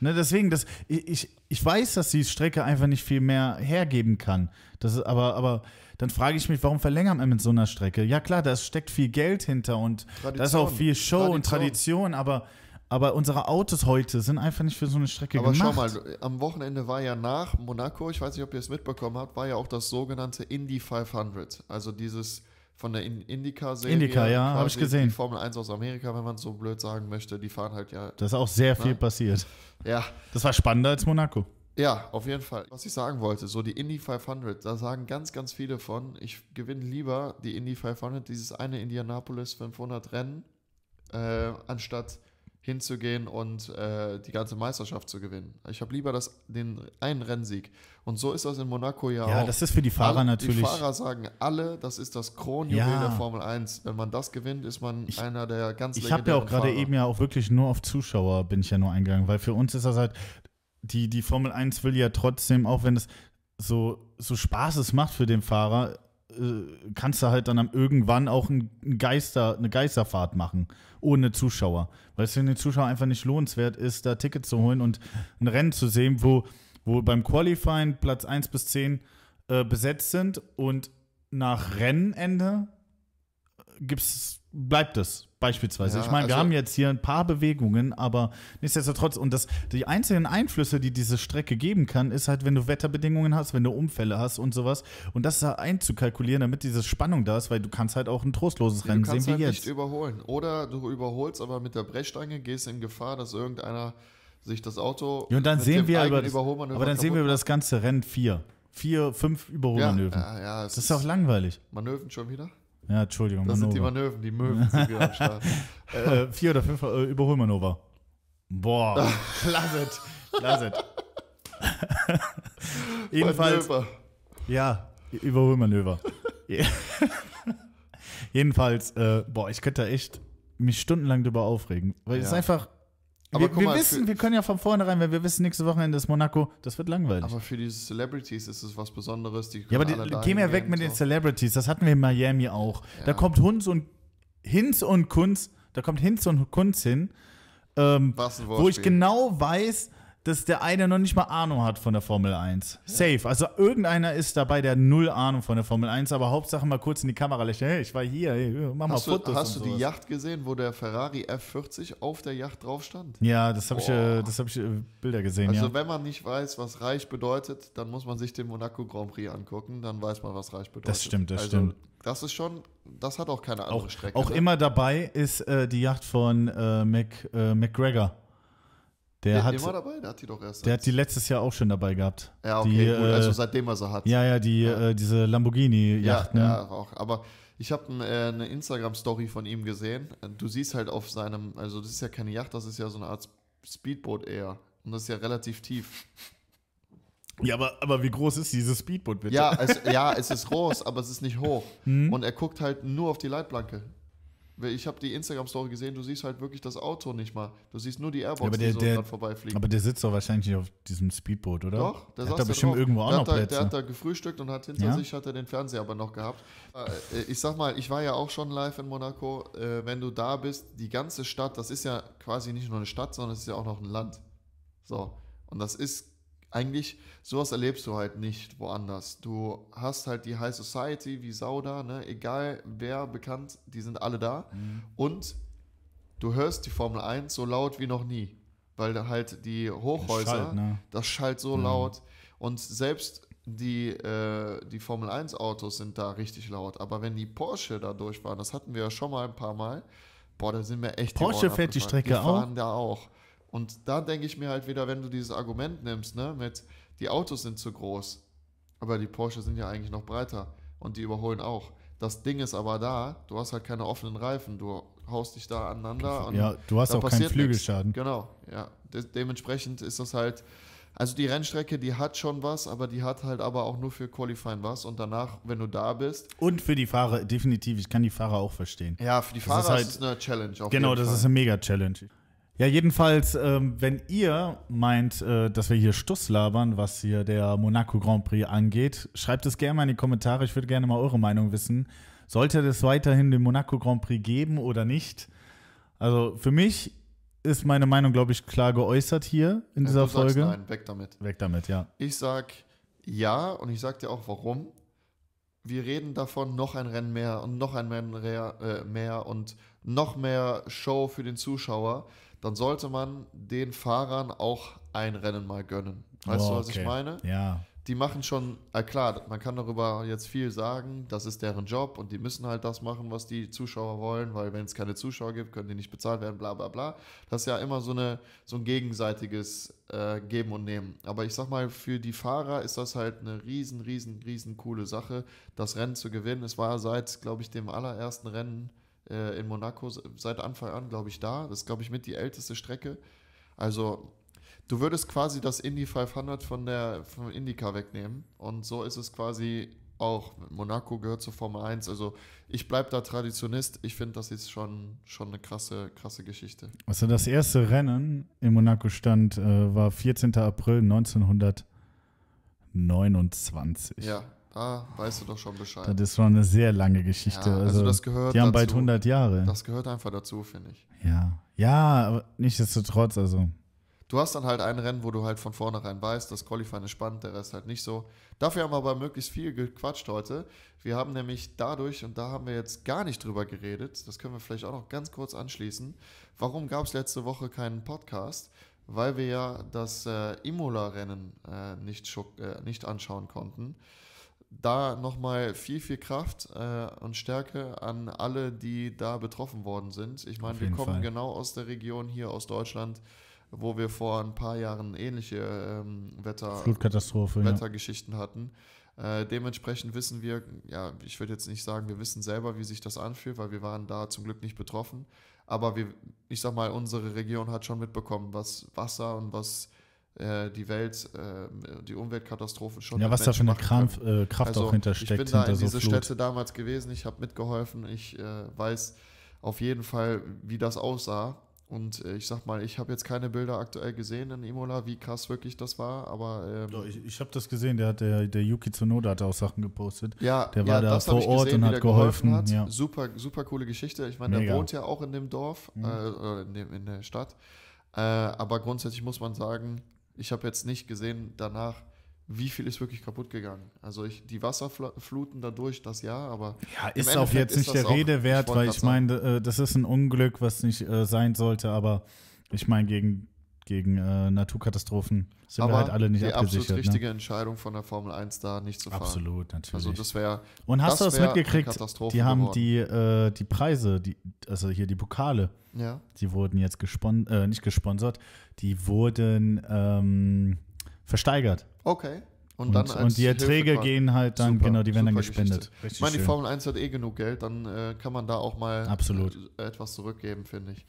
Ne, deswegen, das, ich, ich, weiß, dass die Strecke einfach nicht viel mehr hergeben kann. Das ist, aber, aber dann frage ich mich, warum verlängern wir mit so einer Strecke? Ja klar, da steckt viel Geld hinter und da ist auch Tradition. viel Show und Tradition. Tradition, aber, aber unsere Autos heute sind einfach nicht für so eine Strecke Aber gemacht. schau mal, am Wochenende war ja nach Monaco, ich weiß nicht, ob ihr es mitbekommen habt, war ja auch das sogenannte Indy 500. Also dieses von der In- IndyCar-Serie. IndyCar, ja, hab quasi ich gesehen. Die Formel 1 aus Amerika, wenn man es so blöd sagen möchte. Die fahren halt ja. Da ist auch sehr viel Na? passiert. Ja, Das war spannender als Monaco. ja, auf jeden Fall. Was ich sagen wollte, so die Indy 500, da sagen ganz, ganz viele von, ich gewinne lieber die Indy 500, dieses eine Indianapolis 500 Rennen, äh, anstatt hinzugehen und äh, die ganze Meisterschaft zu gewinnen. Ich habe lieber das, den einen Rennsieg. Und so ist das in Monaco ja, Ja, auch. das ist für die Fahrer Alle- natürlich. Die Fahrer sagen alle, das ist das Kronjuwel Ja. der Formel 1. Wenn man das gewinnt, ist man Ich- einer der ganz Ich habe ja auch gerade eben ja auch wirklich nur auf Zuschauer bin ich ja nur eingegangen, weil für uns ist das halt, die, die Formel 1 will ja trotzdem, auch wenn es so, so Spaß es macht für den Fahrer, äh, kannst du halt dann am irgendwann auch ein Geister, eine Geisterfahrt machen, ohne Zuschauer. Weil es für den Zuschauer einfach nicht lohnenswert ist, da Tickets zu holen und ein Rennen zu sehen, wo, wo beim Qualifying Platz 1 bis 10 äh, besetzt sind und nach Rennende gibt's, bleibt es beispielsweise. Ja, ich meine, wir also- haben jetzt hier ein paar Bewegungen, aber nichtsdestotrotz, und das, die einzelnen Einflüsse, die diese Strecke geben kann, ist halt, wenn du Wetterbedingungen hast, wenn du Unfälle hast und sowas. Und das da einzukalkulieren, damit diese Spannung da ist, weil du kannst halt auch ein trostloses Du Rennen sehen kannst wie halt jetzt. nicht überholen. Oder du überholst, aber mit der Brechstange gehst in Gefahr, dass irgendeiner sich das Auto Ja, und dann sehen wir über das, Überholmanöver aber dann sehen wir über das ganze Rennen vier. Vier, fünf macht. Überholmanöven. Ja, ja, Das ist auch langweilig. Manöven schon wieder? Ja, Entschuldigung. Das sind die Manöver. Manöven, die Möwen sind wieder am Start. äh, vier oder fünf äh, Überholmanöver. Boah, lass it, lass it. Jedenfalls, Manöver. ja, Überholmanöver. Ja. Jedenfalls, äh, boah, ich könnte da echt mich stundenlang drüber aufregen. Weil es ist Ja. einfach. Aber wir, wir mal, wissen, wir können ja von vornherein, wenn wir wissen, nächste Wochenende ist Monaco, das wird langweilig. Aber für diese Celebrities ist es was Besonderes. Die ja, aber die, gehen wir weg mit den. Celebrities. Das hatten wir in Miami auch. Da Ja. kommt Hunz und Hinz und Kunz, da kommt Hinz und Kunz hin. Ähm, wo ich genau weiß, dass der eine noch nicht mal Ahnung hat von der Formel 1. Safe. Also irgendeiner ist dabei, der null Ahnung von der Formel 1, aber Hauptsache mal kurz in die Kamera lächeln. Hey, ich war hier, hey, mach mal Hast du, Fotos. hast du und die sowas. Yacht gesehen, wo der Ferrari F40 auf der Yacht drauf stand? Ja, das habe ich, äh, das hab ich äh, Bilder gesehen, Also ja. wenn man nicht weiß, was reich bedeutet, dann muss man sich den Monaco Grand Prix angucken, dann weiß man, was reich bedeutet. Das stimmt, das also, stimmt. Das ist schon, das hat auch keine andere Auch, Strecke. auch ne? immer dabei ist äh, die Yacht von äh, Mac, äh, McGregor. Der, Der hat, immer dabei, der hat die doch erst. der hat die letztes Jahr auch schon dabei gehabt. ja, okay, die, gut, äh, also seitdem er sie hat. Ja, ja, die, Ja. Äh, diese Lamborghini-Yacht, ja, ne? ja, auch. Aber ich habe äh, eine Instagram-Story von ihm gesehen. Du siehst halt auf seinem, also das ist ja keine Yacht, das ist ja so eine Art Speedboot eher. Und das ist ja relativ tief. Ja, aber, aber wie groß ist dieses Speedboot bitte? Ja, es, ja, es ist groß, aber es ist nicht hoch. Mhm. Und er guckt halt nur auf die Leitplanke. Ich habe die Instagram-Story gesehen, du siehst halt wirklich das Auto nicht mal. Du siehst nur die Airbox, Ja, aber der- die so dran vorbeifliegt. Aber der sitzt doch wahrscheinlich nicht auf diesem Speedboot, oder? Doch, der, der hat da bestimmt drauf. irgendwo auch der noch da, Plätze. Der hat da gefrühstückt und hat hinter Ja? sich hat er den Fernseher aber noch gehabt. Äh, Ich sag mal, ich war ja auch schon live in Monaco. Äh, Wenn du da bist, die ganze Stadt, das ist ja quasi nicht nur eine Stadt, sondern es ist ja auch noch ein Land. So. Und das ist eigentlich, sowas erlebst du halt nicht woanders. Du hast halt die High Society wie Sauda, ne? egal wer bekannt, die sind alle da. Mhm. Und du hörst die Formel 1 so laut wie noch nie. Weil da halt die Hochhäuser, Schalt, ne? das schallt so Mhm. laut. Und selbst die, äh, die Formel 1 Autos sind da richtig laut. Aber wenn die Porsche da durchfahren, das hatten wir ja schon mal ein paar Mal, boah, da sind mir echt die Porsche Ohren fährt die abgefallen. Strecke die fahren da auch. Und da denke ich mir halt wieder, wenn du dieses Argument nimmst, ne, mit die Autos sind zu groß, aber die Porsche sind ja eigentlich noch breiter und die überholen auch. Das Ding ist aber da, du hast halt keine offenen Reifen, du haust dich da aneinander und Ja, du hast auch keinen Flügelschaden. nichts. Genau, ja. De dementsprechend ist das halt, also die Rennstrecke, die hat schon was, aber die hat halt aber auch nur für Qualifying was und danach, wenn du da bist, Und für die Fahrer, definitiv, ich kann die Fahrer auch verstehen. ja, für die Das Fahrer ist ist, halt- eine Challenge. Genau, das ist eine Mega-Challenge. Ja, jedenfalls, ähm, wenn ihr meint, äh, dass wir hier Stuss labern, was hier der Monaco Grand Prix angeht, schreibt es gerne mal in die Kommentare. Ich würde gerne mal eure Meinung wissen. Sollte es weiterhin den Monaco Grand Prix geben oder nicht? Also für mich ist meine Meinung, glaube ich, klar geäußert hier in dieser du Folge. Nein, weg damit. Weg damit, ja. Ich sag ja und ich sag dir auch warum. Wir reden davon, noch ein Rennen mehr und noch ein Rennen mehr, äh, mehr und noch mehr Show für den Zuschauer. Dann sollte man den Fahrern auch ein Rennen mal gönnen. Weißt Oh, du, was okay. ich meine? Ja. Die machen schon, äh, klar, man kann darüber jetzt viel sagen, das ist deren Job und die müssen halt das machen, was die Zuschauer wollen, weil wenn es keine Zuschauer gibt, können die nicht bezahlt werden, bla bla bla. Das ist ja immer so, eine, so ein gegenseitiges äh, Geben und Nehmen. Aber ich sag mal, für die Fahrer ist das halt eine riesen, riesen, riesen coole Sache, das Rennen zu gewinnen. Es war seit, glaube ich, dem allerersten Rennen äh, in Monaco seit Anfang an, glaube ich, da. Das ist, glaube ich, mit die älteste Strecke. Also du würdest quasi das Indy 500 von der vom IndyCar wegnehmen und so ist es quasi auch. Monaco gehört zur Formel 1. Also ich bleibe da Traditionist. Ich finde, das ist schon, schon eine krasse, krasse Geschichte. Also das erste Rennen in Monaco stand, äh, war 14. April 1929. Ja, da weißt du doch schon Bescheid. Das ist schon eine sehr lange Geschichte. Ja, also, also das gehört die haben dazu. bald 100 Jahre. Das gehört einfach dazu, finde ich. ja, ja, aber nichtsdestotrotz, also Du hast dann halt ein Rennen, wo du halt von vornherein weißt, das Qualifying ist spannend, der Rest halt nicht so. Dafür haben wir aber möglichst viel gequatscht heute. Wir haben nämlich dadurch, und da haben wir jetzt gar nicht drüber geredet, das können wir vielleicht auch noch ganz kurz anschließen, warum gab es letzte Woche keinen Podcast? Weil wir ja das äh, Imola-Rennen äh, nicht, äh, nicht anschauen konnten. Da nochmal viel, viel Kraft äh, und Stärke an alle, die da betroffen worden sind. Ich meine, wir kommen Fall. genau aus der Region hier aus Deutschland, wo wir vor ein paar Jahren ähnliche ähm, Wetter, Flutkatastrophe. Ja. Wettergeschichten hatten. Äh, dementsprechend wissen wir, ja, ich würde jetzt nicht sagen, wir wissen selber, wie sich das anfühlt, weil wir waren da zum Glück nicht betroffen. Aber wir, ich sag mal, unsere Region hat schon mitbekommen, was Wasser und was äh, die Welt, äh, die Umweltkatastrophen schon Ja, was da für Menschen eine. Kraft, äh, Kraft Also, auch hintersteckt, Ich bin da in so diese Flut. Städte damals gewesen, ich habe mitgeholfen, ich äh, weiß auf jeden Fall, wie das aussah. Und ich sag mal, ich habe jetzt keine Bilder aktuell gesehen in Imola, wie krass wirklich das war, aber ähm, ich ich habe das gesehen, der, hat, der, der Yuki Tsunoda hat auch Sachen gepostet. ja, der ja, war da das hab vor Ort gesehen, und hat geholfen, Hat. ja. Super, super coole Geschichte. Ich meine, der wohnt ja auch in dem Dorf, Mhm. äh, in, dem, in der Stadt. Äh, aber grundsätzlich muss man sagen, ich habe jetzt nicht gesehen danach, wie viel ist wirklich kaputt gegangen. Also ich, die Wasserfluten dadurch, das ja, aber Ja, ist auch jetzt nicht der auch- Rede ich wert, wollte weil ich meine, äh, das ist ein Unglück, was nicht äh, sein sollte, aber ich meine, gegen, gegen äh, Naturkatastrophen sind aber wir halt alle nicht die absolut abgesichert. richtige Ne? Entscheidung von der Formel 1 da nicht zu fahren. Absolut, natürlich. Also das wäre und hast das du das mitgekriegt? Die haben geworden. die, äh, die Preise, die, also hier die Pokale, ja. die wurden jetzt gespon äh, nicht gesponsert, die wurden ähm, versteigert. Okay. Und, Und, und, die Erträge gehen halt dann, Super, genau, die werden dann gespendet. Geschichte. Ich meine, die. Formel 1 hat eh genug Geld, dann äh, kann man da auch mal Absolut. äh, etwas zurückgeben, finde ich.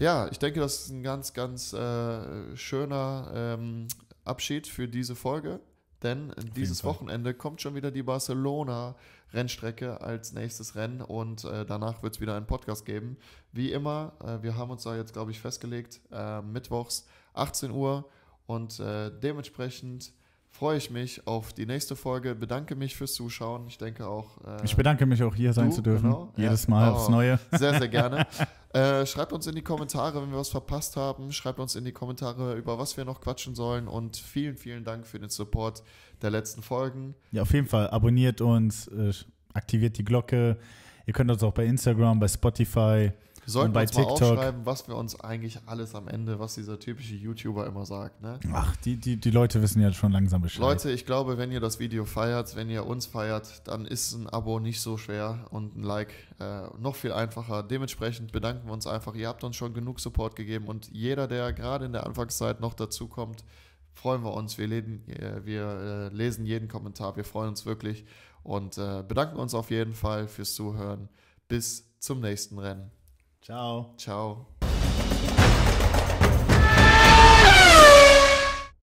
Ja, ich denke, das ist ein ganz, ganz äh, schöner ähm, Abschied für diese Folge, denn dieses. Wochenende kommt schon wieder die Barcelona-Rennstrecke als nächstes Rennen und äh, danach wird es wieder einen Podcast geben. Wie immer, äh, wir haben uns da jetzt, glaube ich, festgelegt, äh, mittwochs 18 Uhr und äh, dementsprechend freue ich mich auf die nächste Folge, bedanke mich fürs Zuschauen. Ich denke auch. Äh, Ich bedanke mich auch hier sein Du, zu dürfen. genau. Jedes Ja. Mal Oh. aufs Neue. sehr, sehr gerne. äh, schreibt uns in die Kommentare, wenn wir was verpasst haben. Schreibt uns in die Kommentare, über was wir noch quatschen sollen. Und vielen, vielen Dank für den Support der letzten Folgen. Ja, auf jeden Fall. Abonniert uns, äh, aktiviert die Glocke. Ihr könnt uns auch bei Instagram, bei Spotify. Wir sollten bei uns mal TikTok. aufschreiben, was wir uns eigentlich alles am Ende, was dieser typische YouTuber immer sagt. Ne? Ach, die, die, die Leute wissen ja schon langsam Bescheid. Leute, ich glaube, wenn ihr das Video feiert, wenn ihr uns feiert, dann ist ein Abo nicht so schwer und ein Like äh, noch viel einfacher. Dementsprechend bedanken wir uns einfach. Ihr habt uns schon genug Support gegeben und jeder, der gerade in der Anfangszeit noch dazu kommt, freuen wir uns. Wir, lesen, äh, wir äh, lesen jeden Kommentar. Wir freuen uns wirklich und äh, bedanken uns auf jeden Fall fürs Zuhören. Bis zum nächsten Rennen. Ciao. Ciao.